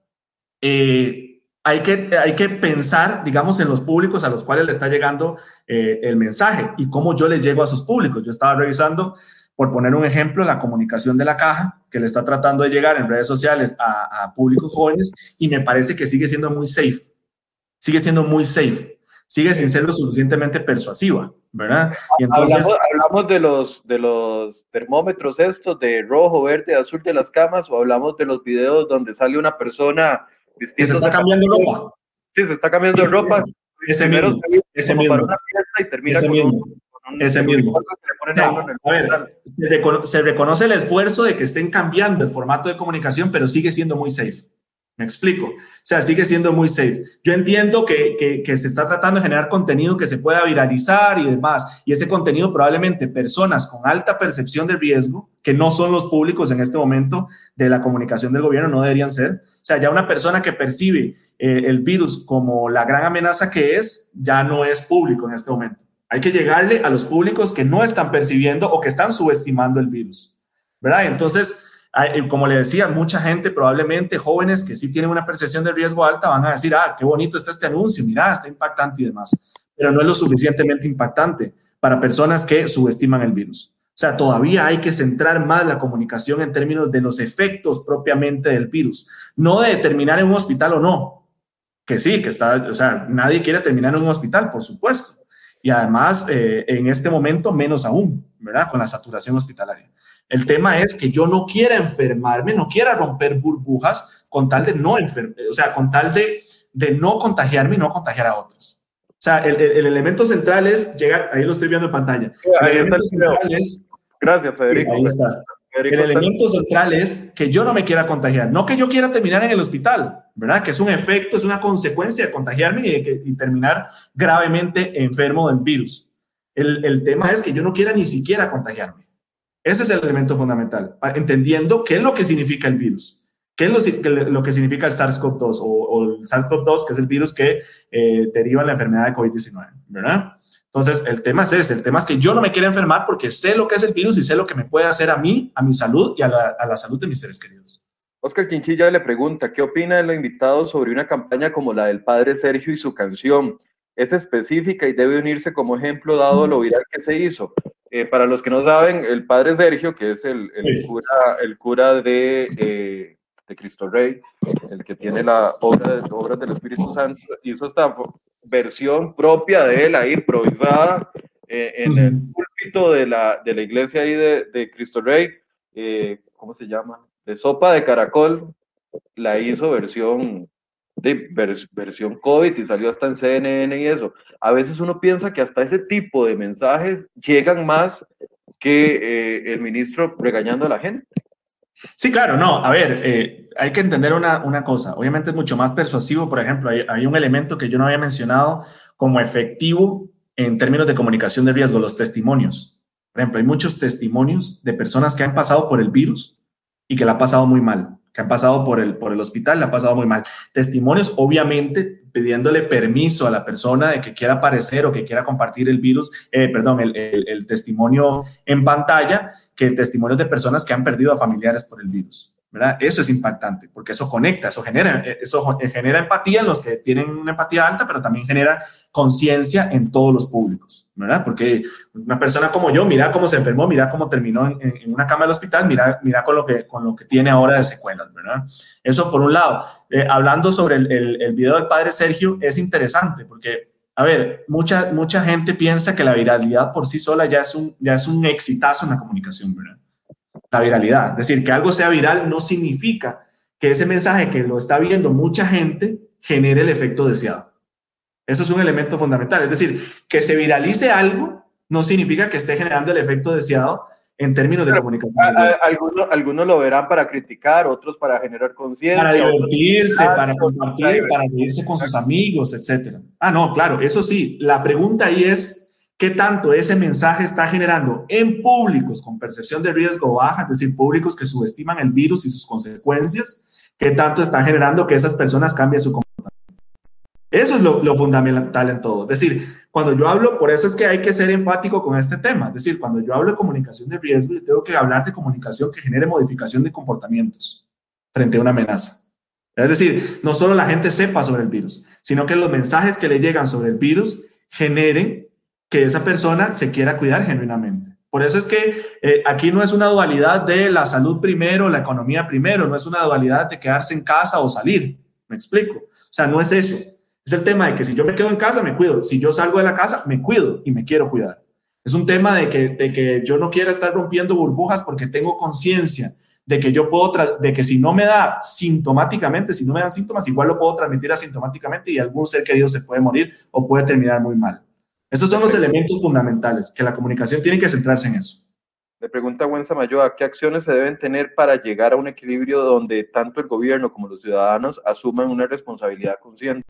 B: eh, hay, que, hay que pensar, digamos, en los públicos a los cuales le está llegando eh, el mensaje y cómo yo le llego a esos públicos. Yo estaba revisando por poner un ejemplo, la comunicación de la caja, que le está tratando de llegar en redes sociales a, públicos jóvenes, y me parece que sigue siendo muy safe, sigue siendo muy safe, sigue sin ser lo suficientemente persuasiva, ¿verdad?
A: Y entonces, hablamos, de, los, de los termómetros estos de rojo, verde, azul de las camas, o hablamos de los videos donde sale una persona
B: vistiendo... Se está cambiando ropa.
A: Sí, se está cambiando ropa.
B: Ese, mismo, ese mismo. Para una
A: fiesta y termina con un
B: ese mismo. a ver, se, reconoce el esfuerzo de que estén cambiando el formato de comunicación, pero sigue siendo muy safe. Explico. O sea, sigue siendo muy safe. Yo entiendo que, que, se está tratando de generar contenido que se pueda viralizar y demás. Y ese contenido probablemente personas con alta percepción de riesgo, que no son los públicos en este momento de la comunicación del gobierno, no deberían ser. O sea, ya una persona que percibe eh, el virus como la gran amenaza que es, ya no es público en este momento. Hay que llegarle a los públicos que no están percibiendo o que están subestimando el virus, ¿verdad? Entonces, como le decía, mucha gente, probablemente jóvenes que sí tienen una percepción de riesgo alta, van a decir, ah, qué bonito está este anuncio, mira, está impactante y demás. Pero no es lo suficientemente impactante para personas que subestiman el virus. O sea, todavía hay que centrar más la comunicación en términos de los efectos propiamente del virus, no de terminar en un hospital o no. Que sí, que está, o sea, nadie quiere terminar en un hospital, por supuesto y además eh, en este momento menos aún, ¿verdad? Con la saturación hospitalaria. El tema es que yo no quiera enfermarme, no quiera romper burbujas con tal de no enfermar, o sea, con tal de, de no contagiarme y no contagiar a otros. O sea, el, el, elemento central es llegar, ahí lo estoy viendo en pantalla. el elemento central es,
A: Gracias, Federico.
B: Ahí está el elemento central es que yo no me quiera contagiar, no que yo quiera terminar en el hospital, ¿verdad? Que es un efecto, es una consecuencia de contagiarme y, de terminar gravemente enfermo del virus. El, el, tema es que yo no quiera ni siquiera contagiarme. Ese es el elemento fundamental, entendiendo qué es lo que significa el virus, qué es lo, que significa el SARS-CoV-2 o, el SARS-CoV-2, que es el virus que eh, deriva la enfermedad de COVID-19, ¿verdad? Entonces, el tema es ese, el tema es que yo no me quiero enfermar porque sé lo que es el virus y sé lo que me puede hacer a mí, a mi salud y a la, salud de mis seres queridos.
A: Oscar Quinchilla le pregunta, ¿qué opina de los invitados sobre una campaña como la del padre Sergio y su canción? Es específica y debe unirse como ejemplo dado lo viral que se hizo. Eh, para los que no saben, el padre Sergio, que es el, cura, el cura de, eh, de Cristo Rey, el que tiene la obra, de, obras del Espíritu Santo, hizo esta versión propia de él, ahí improvisada eh, en el púlpito de la, de la iglesia ahí de, de Cristo Rey, ¿cómo se llama? De sopa de caracol, la hizo versión de versión COVID y salió hasta en CNN y eso. A veces uno piensa que hasta ese tipo de mensajes llegan más que eh, el ministro regañando a la gente.
B: Sí, claro, no. A ver, eh, hay que entender una, una, cosa. Obviamente es mucho más persuasivo. Por ejemplo, hay, hay, un elemento que yo no había mencionado como efectivo en términos de comunicación de riesgo, los testimonios. Por ejemplo, hay muchos testimonios de personas que han pasado por el virus y que la han pasado muy mal que han pasado por el, por el hospital, le ha pasado muy mal. Testimonios, obviamente, pidiéndole permiso a la persona de que quiera aparecer o que quiera compartir el virus, eh, perdón, el, el, testimonio en pantalla, que testimonios de personas que han perdido a familiares por el virus. ¿Verdad? Eso es impactante porque eso conecta, eso genera, eso genera empatía en los que tienen una empatía alta, pero también genera conciencia en todos los públicos, ¿verdad? Porque una persona como yo, mira cómo se enfermó, mira cómo terminó en, una cama del hospital, mira, mira con, lo que, con lo que tiene ahora de secuelas, ¿verdad? Eso por un lado. Eh, hablando sobre el, el, el video del padre Sergio, es interesante porque a ver, mucha, mucha gente piensa que la viralidad por sí sola ya es un, ya es un exitazo en la comunicación, ¿verdad? La viralidad. Es decir, que algo sea viral no significa que ese mensaje que lo está viendo mucha gente genere el efecto deseado. Eso es un elemento fundamental. Es decir, que se viralice algo no significa que esté generando el efecto deseado en términos de comunicación.
A: Algunos, algunos lo verán para criticar, otros para generar conciencia.
B: Para divertirse, para compartir, para reírse con sus amigos, etc. Ah, no, claro, eso sí. La pregunta ahí es, qué tanto ese mensaje está generando en públicos con percepción de riesgo baja, es decir, públicos que subestiman el virus y sus consecuencias, qué tanto está generando que esas personas cambien su comportamiento. Eso es lo, fundamental en todo. Es decir, cuando yo hablo, por eso es que hay que ser enfático con este tema. Es decir, cuando yo hablo de comunicación de riesgo, yo tengo que hablar de comunicación que genere modificación de comportamientos frente a una amenaza. Es decir, no solo la gente sepa sobre el virus, sino que los mensajes que le llegan sobre el virus generen que esa persona se quiera cuidar genuinamente. Por eso es que eh, aquí no es una dualidad de la salud primero, la economía primero, no es una dualidad de quedarse en casa o salir. ¿Me explico? O sea, no es eso. Es el tema de que si yo me quedo en casa, me cuido. Si yo salgo de la casa, me cuido y me quiero cuidar. Es un tema de que, de que yo no quiera estar rompiendo burbujas porque tengo conciencia de que yo puedo, de que si no me da sintomáticamente, si no me dan síntomas, igual lo puedo transmitir asintomáticamente y algún ser querido se puede morir o puede terminar muy mal. Esos son los elementos fundamentales, que la comunicación tiene que centrarse en eso.
A: Le pregunta Gwen Samayoa, ¿qué acciones se deben tener para llegar a un equilibrio donde tanto el gobierno como los ciudadanos asuman una responsabilidad consciente?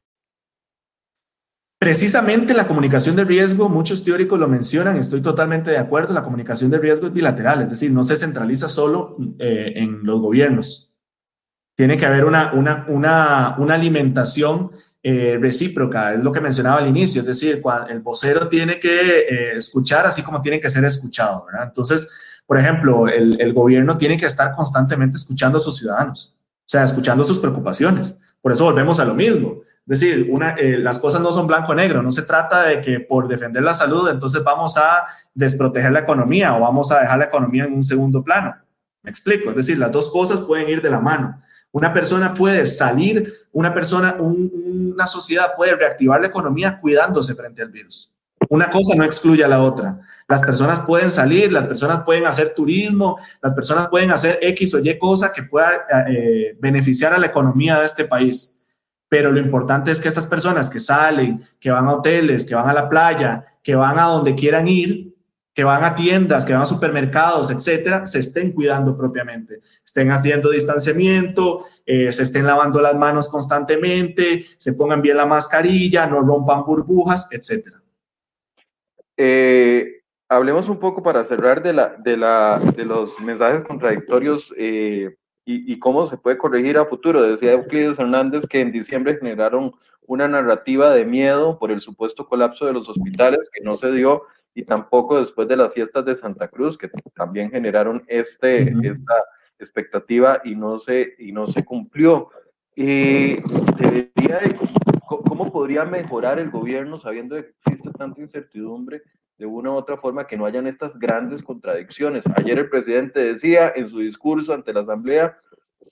B: Precisamente la comunicación de riesgo, muchos teóricos lo mencionan, estoy totalmente de acuerdo, la comunicación de riesgo es bilateral, es decir, no se centraliza solo eh, en los gobiernos. Tiene que haber una, una, una, una alimentación eh, recíproca, es lo que mencionaba al inicio, es decir, el vocero tiene que eh, escuchar así como tiene que ser escuchado, ¿verdad? Entonces, por ejemplo, el, el, gobierno tiene que estar constantemente escuchando a sus ciudadanos, o sea, escuchando sus preocupaciones. Por eso volvemos a lo mismo. Es decir, una, eh, las cosas no son blanco-negro, no se trata de que por defender la salud entonces vamos a desproteger la economía o vamos a dejar la economía en un segundo plano. Me explico, es decir, las dos cosas pueden ir de la mano. Una persona puede salir, una persona, una sociedad puede reactivar la economía cuidándose frente al virus. Una cosa no excluye a la otra. Las personas pueden salir, las personas pueden hacer turismo, las personas pueden hacer X o Y cosa que pueda eh, beneficiar a la economía de este país. Pero lo importante es que esas personas que salen, que van a hoteles, que van a la playa, que van a donde quieran ir, que van a tiendas, que van a supermercados, etcétera, se estén cuidando propiamente, estén haciendo distanciamiento, eh, se estén lavando las manos constantemente, se pongan bien la mascarilla, no rompan burbujas, etcétera.
A: Eh, hablemos un poco para cerrar de, la, de, la, de los mensajes contradictorios eh, y, y, cómo se puede corregir a futuro. Decía Euclides Hernández que en diciembre generaron una narrativa de miedo por el supuesto colapso de los hospitales que no se dio y tampoco después de las fiestas de Santa Cruz, que también generaron este, esta expectativa y no se, y no se cumplió. y debería ¿Cómo podría mejorar el gobierno sabiendo que existe tanta incertidumbre de una u otra forma que no hayan estas grandes contradicciones? Ayer el presidente decía en su discurso ante la Asamblea,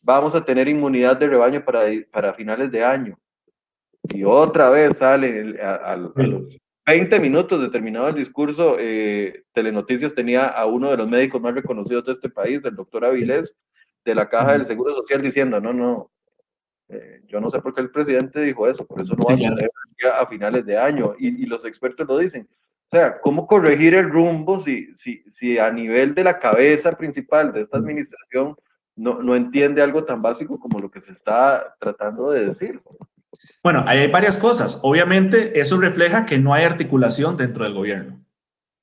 A: vamos a tener inmunidad de rebaño para, para finales de año. Y otra vez sale a, a los 20 minutos de terminado el discurso, eh, Telenoticias tenía a uno de los médicos más reconocidos de este país, el doctor Avilés, de la Caja del Seguro Social, diciendo, no, no, eh, yo no sé por qué el presidente dijo eso, por eso no va a tener a finales de año, y, los expertos lo dicen. O sea, ¿cómo corregir el rumbo si, si, si a nivel de la cabeza principal de esta administración no, no entiende algo tan básico como lo que se está tratando de decir?
B: Bueno, hay varias cosas. Obviamente, eso refleja que no hay articulación dentro del gobierno.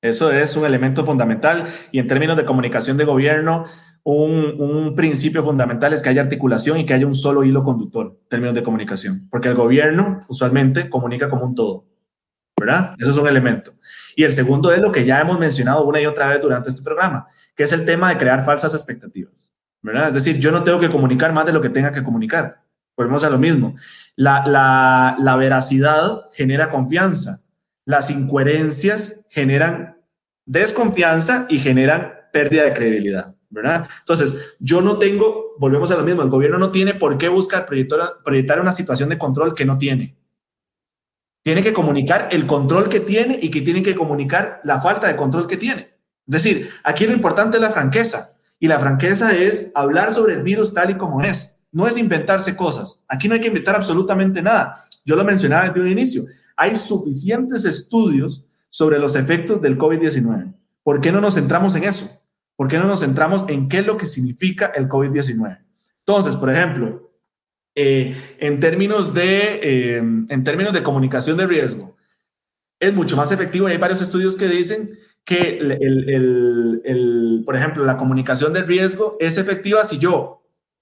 B: Eso es un elemento fundamental y en términos de comunicación de gobierno, un, principio fundamental es que haya articulación y que haya un solo hilo conductor en términos de comunicación, porque el gobierno usualmente comunica como un todo, ¿verdad? Eso es un elemento. Y el segundo es lo que ya hemos mencionado una y otra vez durante este programa, que es el tema de crear falsas expectativas, ¿verdad? Es decir, yo no tengo que comunicar más de lo que tenga que comunicar. Volvemos a lo mismo. La, la, veracidad genera confianza. Las incoherencias generan desconfianza y generan pérdida de credibilidad, ¿verdad? Entonces, yo no tengo, volvemos a lo mismo, el gobierno no tiene por qué buscar proyectar, proyectar una situación de control que no tiene. Tiene que comunicar el control que tiene y que tiene que comunicar la falta de control que tiene. Es decir, aquí lo importante es la franqueza. Y la franqueza es hablar sobre el virus tal y como es no es inventarse cosas. Aquí no hay que inventar absolutamente nada. Yo lo mencionaba desde un inicio. Hay suficientes estudios sobre los efectos del COVID-19. ¿Por qué no nos centramos en eso? ¿Por qué no nos centramos en qué es lo que significa el COVID-19? Entonces, por ejemplo, eh, en, términos de, eh, en términos de comunicación de riesgo, es mucho más efectivo hay varios estudios que dicen que, el, por ejemplo, la comunicación del riesgo es efectiva si yo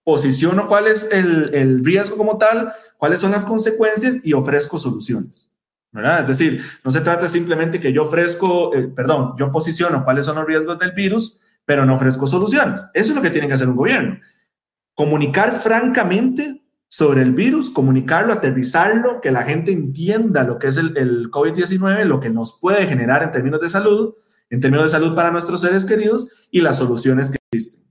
B: posiciono cuál es el, riesgo como tal, cuáles son las consecuencias y ofrezco soluciones. ¿verdad? Es decir, no se trata simplemente que yo ofrezco, eh, perdón, yo posiciono cuáles son los riesgos del virus, pero no ofrezco soluciones. Eso es lo que tiene que hacer un gobierno. Comunicar francamente sobre el virus, comunicarlo, aterrizarlo, que la gente entienda lo que es el, el COVID-19, lo que nos puede generar en términos de salud, en términos de salud para nuestros seres queridos y las soluciones que existen.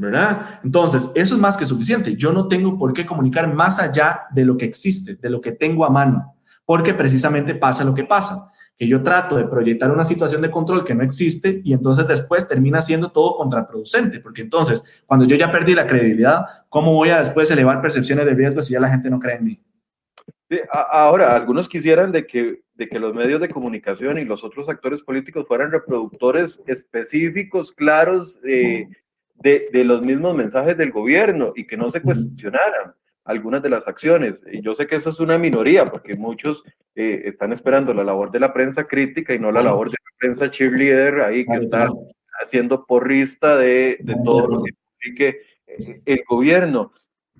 B: ¿Verdad? Entonces, eso es más que suficiente. Yo no tengo por qué comunicar más allá de lo que existe, de lo que tengo a mano, porque precisamente pasa lo que pasa, que yo trato de proyectar una situación de control que no existe y entonces después termina siendo todo contraproducente, porque entonces, cuando yo ya perdí la credibilidad, ¿cómo voy a después elevar percepciones de riesgo si ya la gente no cree en mí?
A: Ahora, algunos quisieran de que, de que los medios de comunicación y los otros actores políticos fueran reproductores específicos, claros, eh, de, de, los mismos mensajes del gobierno y que no se cuestionaran algunas de las acciones. Y yo sé que eso es una minoría, porque muchos eh, están esperando la labor de la prensa crítica y no la labor de la prensa cheerleader ahí que está haciendo porrista de, de todo lo que publique eh, el gobierno.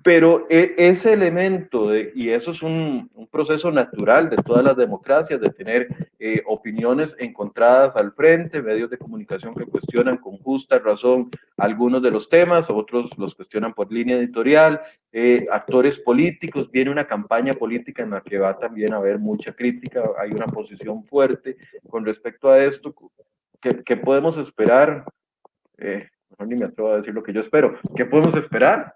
A: Pero e, ese elemento, de, y eso es un, proceso natural de todas las democracias, de tener eh, opiniones encontradas al frente, medios de comunicación que cuestionan con justa razón algunos de los temas, otros los cuestionan por línea editorial, eh, actores políticos, viene una campaña política en la que va también a haber mucha crítica, hay una posición fuerte con respecto a esto. ¿Qué, podemos esperar? Eh, no ni me atrevo a decir lo que yo espero. ¿Qué podemos esperar?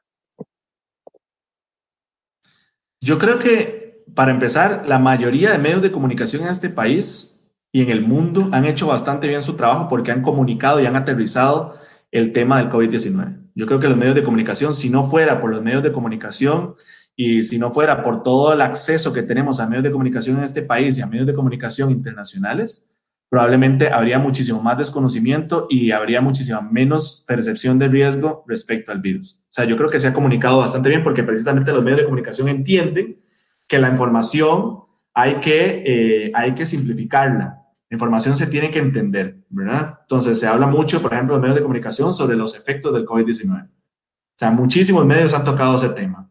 B: Yo creo que, para empezar, la mayoría de medios de comunicación en este país y en el mundo han hecho bastante bien su trabajo porque han comunicado y han aterrizado el tema del COVID-19. Yo creo que los medios de comunicación, si no fuera por los medios de comunicación y si no fuera por todo el acceso que tenemos a medios de comunicación en este país y a medios de comunicación internacionales, probablemente habría muchísimo más desconocimiento y habría muchísima menos percepción de riesgo respecto al virus. O sea, yo creo que se ha comunicado bastante bien porque precisamente los medios de comunicación entienden que la información hay que, eh, hay que simplificarla. La información se tiene que entender, ¿verdad? Entonces, se habla mucho, por ejemplo, en los medios de comunicación sobre los efectos del COVID-19. O sea, muchísimos medios han tocado ese tema.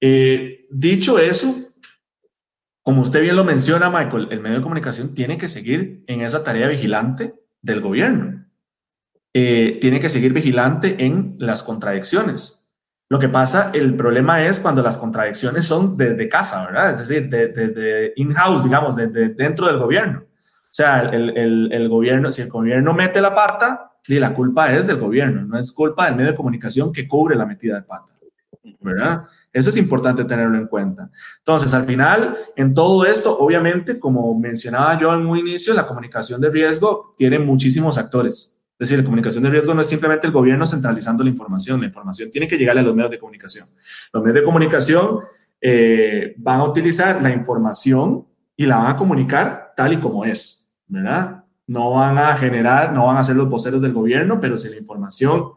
B: Eh, dicho eso, como usted bien lo menciona, Michael, el medio de comunicación tiene que seguir en esa tarea vigilante del gobierno. Eh, tiene que seguir vigilante en las contradicciones. Lo que pasa, el problema es cuando las contradicciones son desde casa, ¿verdad? Es decir, de, in-house, digamos, de, dentro del gobierno. O sea, el, el, gobierno, si el gobierno mete la pata, la culpa es del gobierno, no es culpa del medio de comunicación que cubre la metida de pata, ¿verdad? Eso es importante tenerlo en cuenta. Entonces, al final, en todo esto, obviamente, como mencionaba yo en un inicio, la comunicación de riesgo tiene muchísimos actores. Es decir, la comunicación de riesgo no es simplemente el gobierno centralizando la información, la información tiene que llegarle a los medios de comunicación. Los medios de comunicación eh, van a utilizar la información y la van a comunicar tal y como es, ¿verdad? No van a generar, no van a ser los voceros del gobierno, pero si la información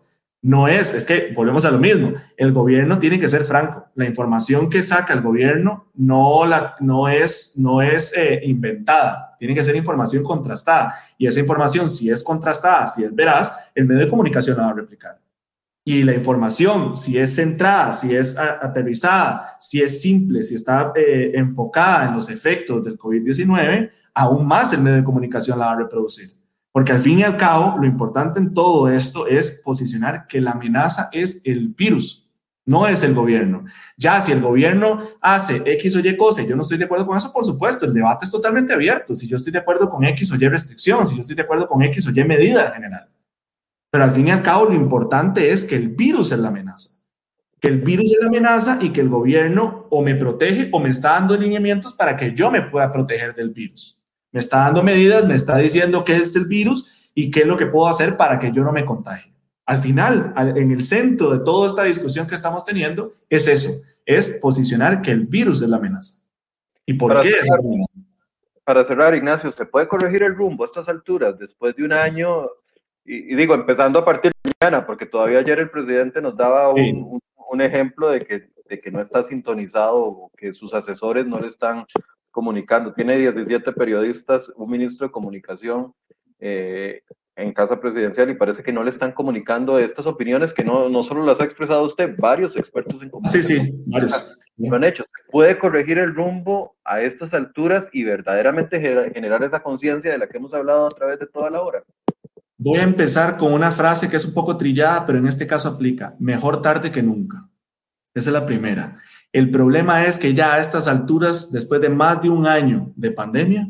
B: no es, es que volvemos a lo mismo, el gobierno tiene que ser franco. La información que saca el gobierno no, la, no es, no es eh, inventada, tiene que ser información contrastada. Y esa información, si es contrastada, si es veraz, el medio de comunicación la va a replicar. Y la información, si es centrada, si es aterrizada, si es simple, si está eh, enfocada en los efectos del COVID-19, aún más el medio de comunicación la va a reproducir. Porque al fin y al cabo, lo importante en todo esto es posicionar que la amenaza es el virus, no es el gobierno. Ya si el gobierno hace X o Y cosa yo no estoy de acuerdo con eso, por supuesto, el debate es totalmente abierto. Si yo estoy de acuerdo con X o Y restricción, si yo estoy de acuerdo con X o Y medida general. Pero al fin y al cabo, lo importante es que el virus es la amenaza. Que el virus es la amenaza y que el gobierno o me protege o me está dando lineamientos para que yo me pueda proteger del virus me está dando medidas, me está diciendo qué es el virus y qué es lo que puedo hacer para que yo no me contagie. Al final, en el centro de toda esta discusión que estamos teniendo, es eso, es posicionar que el virus es la amenaza. ¿Y por qué es la amenaza?
A: Para cerrar, Ignacio, ¿se puede corregir el rumbo a estas alturas después de un año? Y, digo, empezando a partir de mañana, porque todavía ayer el presidente nos daba un, ejemplo de que, de que no está sintonizado o que sus asesores no le están comunicando. Tiene 17 periodistas, un ministro de comunicación eh, en casa presidencial y parece que no le están comunicando estas opiniones que no, no solo las ha expresado usted, varios expertos en
B: comunicación. Sí, sí, varios.
A: Lo han hecho. Puede corregir el rumbo a estas alturas y verdaderamente generar esa conciencia de la que hemos hablado a través de toda la hora.
B: Voy a empezar con una frase que es un poco trillada, pero en este caso aplica. Mejor tarde que nunca. Esa es la primera. El problema es que ya a estas alturas, después de más de un año de pandemia,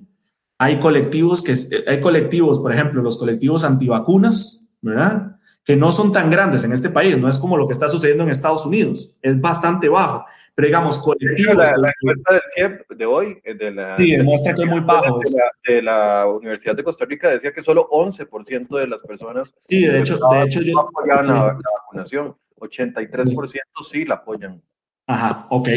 B: hay colectivos que hay colectivos, por ejemplo, los colectivos antivacunas, ¿verdad? Que no son tan grandes en este país, no es como lo que está sucediendo en Estados Unidos, es bastante bajo. Pero digamos, colectivos.
A: La, la encuesta del CIEP de hoy, eh, de la,
B: sí, demuestra que es muy bajo.
A: De la, de la, Universidad de Costa Rica decía que solo 11% de las personas.
B: Sí, de hecho, de hecho yo.
A: apoyaban la, <laughs> la vacunación, 83% sí la apoyan.
B: Ajá, ok.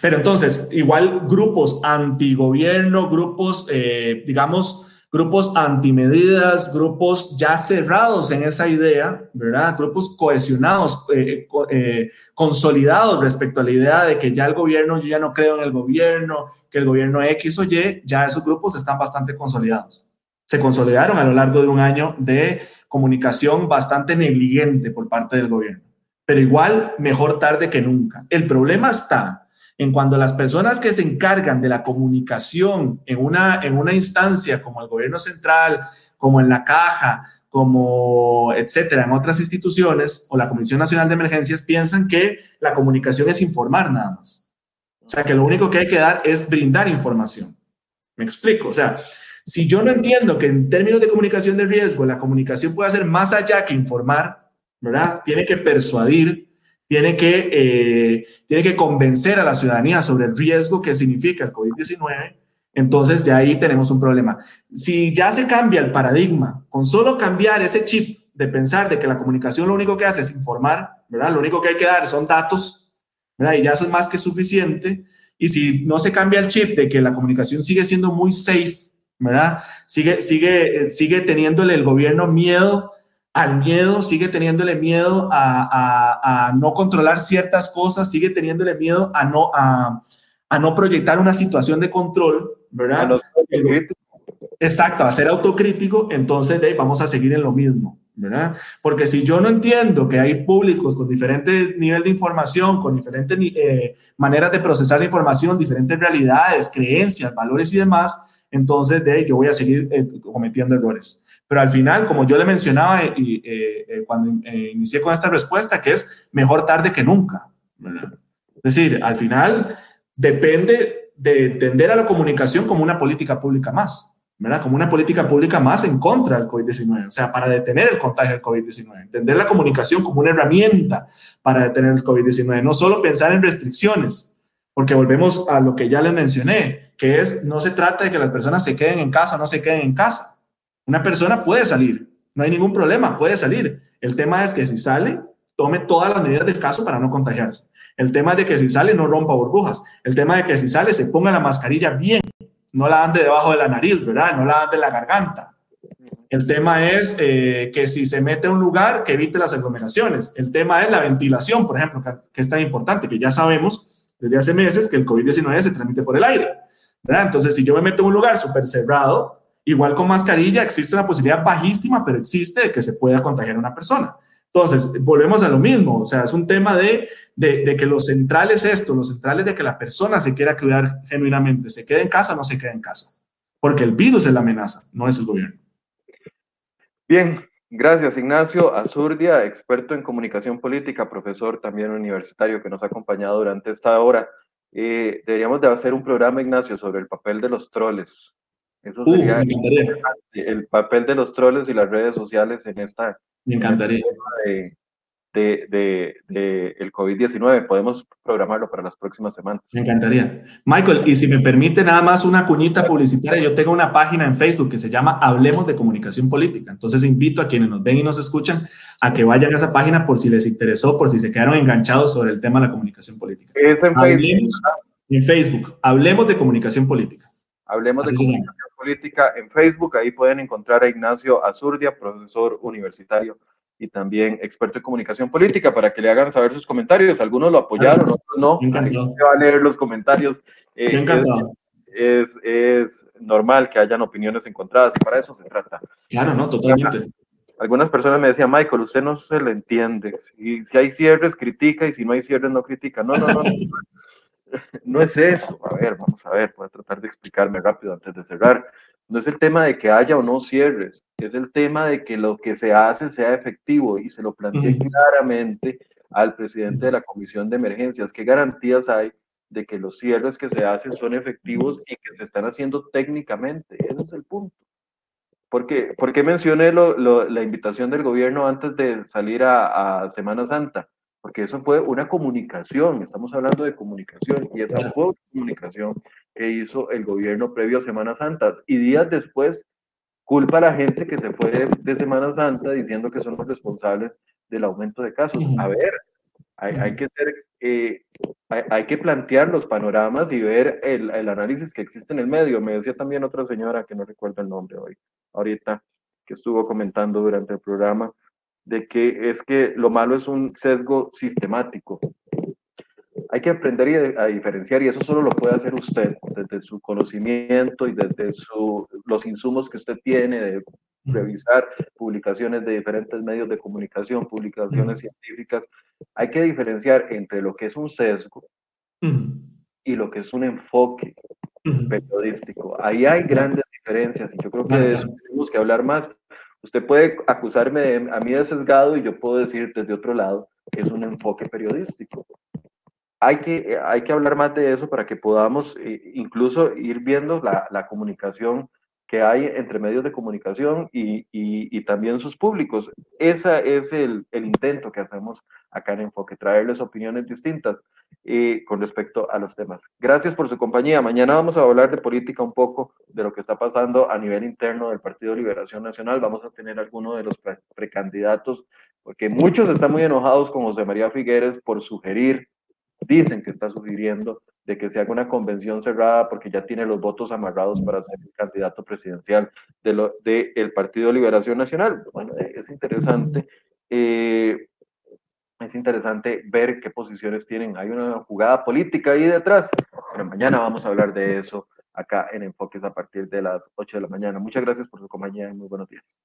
B: Pero entonces, igual grupos antigobierno, grupos, eh, digamos, grupos antimedidas, grupos ya cerrados en esa idea, ¿verdad? Grupos cohesionados, eh, eh, consolidados respecto a la idea de que ya el gobierno, yo ya no creo en el gobierno, que el gobierno X o Y, ya esos grupos están bastante consolidados. Se consolidaron a lo largo de un año de comunicación bastante negligente por parte del gobierno pero igual mejor tarde que nunca. El problema está en cuando las personas que se encargan de la comunicación en una, en una instancia como el gobierno central, como en la caja, como etcétera, en otras instituciones o la Comisión Nacional de Emergencias piensan que la comunicación es informar nada más. O sea, que lo único que hay que dar es brindar información. ¿Me explico? O sea, si yo no entiendo que en términos de comunicación de riesgo la comunicación puede ser más allá que informar, ¿verdad? Tiene que persuadir, tiene que, eh, tiene que convencer a la ciudadanía sobre el riesgo que significa el COVID-19. Entonces, de ahí tenemos un problema. Si ya se cambia el paradigma, con solo cambiar ese chip de pensar de que la comunicación lo único que hace es informar, ¿verdad? Lo único que hay que dar son datos, ¿verdad? Y ya eso es más que suficiente. Y si no se cambia el chip de que la comunicación sigue siendo muy safe, ¿verdad? Sigue, sigue, sigue teniéndole el gobierno miedo al miedo, sigue teniéndole miedo a, no controlar ciertas cosas, sigue teniéndole miedo a no, a, no proyectar una situación de control, ¿verdad? Exacto, a ser autocrítico, entonces de ahí vamos a seguir en lo mismo, ¿verdad? Porque si yo no entiendo que hay públicos con diferentes nivel de información, con diferentes eh, maneras de procesar la información, diferentes realidades, creencias, valores y demás, entonces de ahí yo voy a seguir eh, cometiendo errores. Pero al final, como yo le mencionaba y, eh, eh, cuando eh, inicié con esta respuesta, que es mejor tarde que nunca. Es decir, al final depende de entender a la comunicación como una política pública más, ¿verdad? Como una política pública más en contra del COVID-19, o sea, para detener el contagio del COVID-19. Entender la comunicación como una herramienta para detener el COVID-19, no solo pensar en restricciones, porque volvemos a lo que ya les mencioné, que es, no se trata de que las personas se queden en casa o no se queden en casa una persona puede salir, no hay ningún problema, puede salir. El tema es que si sale, tome todas las medidas del caso para no contagiarse. El tema es de que si sale, no rompa burbujas. El tema de que si sale, se ponga la mascarilla bien, no la ande debajo de la nariz, ¿verdad? No la ande en la garganta. El tema es eh, que si se mete a un lugar, que evite las aglomeraciones. El tema es la ventilación, por ejemplo, que, es tan importante, que ya sabemos desde hace meses que el COVID-19 se transmite por el aire. ¿verdad? Entonces, si yo me meto en un lugar súper cerrado, Igual con mascarilla existe una posibilidad bajísima, pero existe de que se pueda contagiar a una persona. Entonces, volvemos a lo mismo, o sea, es un tema de, de, que lo central es esto, lo central es de que la persona se quiera cuidar genuinamente, se quede en casa o no se quede en casa, porque el virus es la amenaza, no es el gobierno.
A: Bien, gracias Ignacio Azurdia, experto en comunicación política, profesor también universitario que nos ha acompañado durante esta hora. Eh, deberíamos de hacer un programa, Ignacio, sobre el papel de los troles eso uh, sería el papel de los troles y las redes sociales en esta.
B: Me este encantaría.
A: de, de, de, el COVID-19. Podemos programarlo para las próximas semanas.
B: Me encantaría. Michael, y si me permite nada más una cuñita publicitaria, yo tengo una página en Facebook que se llama Hablemos de Comunicación Política. Entonces invito a quienes nos ven y nos escuchan a que vayan a esa página por si les interesó, por si se quedaron enganchados sobre el tema de la comunicación política.
A: Es en Facebook.
B: En Facebook. Hablemos de Comunicación Política.
A: Hablemos de Comunicación Política en Facebook. Ahí pueden encontrar a Ignacio Azurdia, profesor universitario y también experto en comunicación política, para que le hagan saber sus comentarios. Algunos lo apoyaron, otros no. Va a leer los comentarios.
B: Eh,
A: es, es normal que hayan opiniones encontradas y para eso se trata.
B: Claro, no, totalmente.
A: Algunas personas me decían, Michael, usted no se le entiende. Si, si hay cierres, critica y si no hay cierres, no critica. No, no, no. no, <laughs> no es eso. A ver, vamos a ver, voy a tratar de explicarme rápido antes de cerrar. No es el tema de que haya o no cierres, es el tema de que lo que se hace sea efectivo y se lo planteé claramente al presidente de la Comisión de Emergencias. ¿Qué garantías hay de que los cierres que se hacen son efectivos y que se están haciendo técnicamente? Ese es el punto. ¿Por qué, ¿Por qué mencioné lo, lo, la invitación del gobierno antes de salir a, a, Semana Santa? Porque eso fue una comunicación, estamos hablando de comunicación, y esa fue una comunicación que hizo el gobierno previo a Semana Santa. Y días después, culpa a la gente que se fue de, de Semana Santa diciendo que son los responsables del aumento de casos. A ver, hay, hay que ser, eh, hay, hay, que plantear los panoramas y ver el, el, análisis que existe en el medio. Me decía también otra señora que no recuerdo el nombre hoy, ahorita, que estuvo comentando durante el programa, de que es que lo malo es un sesgo sistemático. Hay que aprender a diferenciar y eso solo lo puede hacer usted desde su conocimiento y desde su, los insumos que usted tiene de revisar publicaciones de diferentes medios de comunicación, publicaciones científicas. Hay que diferenciar entre lo que es un sesgo y lo que es un enfoque periodístico. Ahí hay grandes diferencias y yo creo que de eso tenemos que hablar más. Usted puede acusarme de, a mí de sesgado y yo puedo decir desde otro lado es un enfoque periodístico. Hay que, hay que hablar más de eso para que podamos eh, incluso ir viendo la, la comunicación que hay entre medios de comunicación y, y, y también sus públicos. Ese es el, el, intento que hacemos acá en Enfoque, traerles opiniones distintas eh, con respecto a los temas. Gracias por su compañía. Mañana vamos a hablar de política un poco, de lo que está pasando a nivel interno del Partido Liberación Nacional. Vamos a tener algunos de los pre precandidatos, porque muchos están muy enojados con José María Figueres por sugerir dicen que está sugiriendo de que se haga una convención cerrada porque ya tiene los votos amarrados para ser candidato presidencial del de el Partido Liberación Nacional. Bueno, es interesante. Eh, es interesante ver qué posiciones tienen. Hay una jugada política ahí detrás, pero mañana vamos a hablar de eso acá en Enfoques a partir de las 8 de la mañana. Muchas gracias por su compañía y muy buenos días.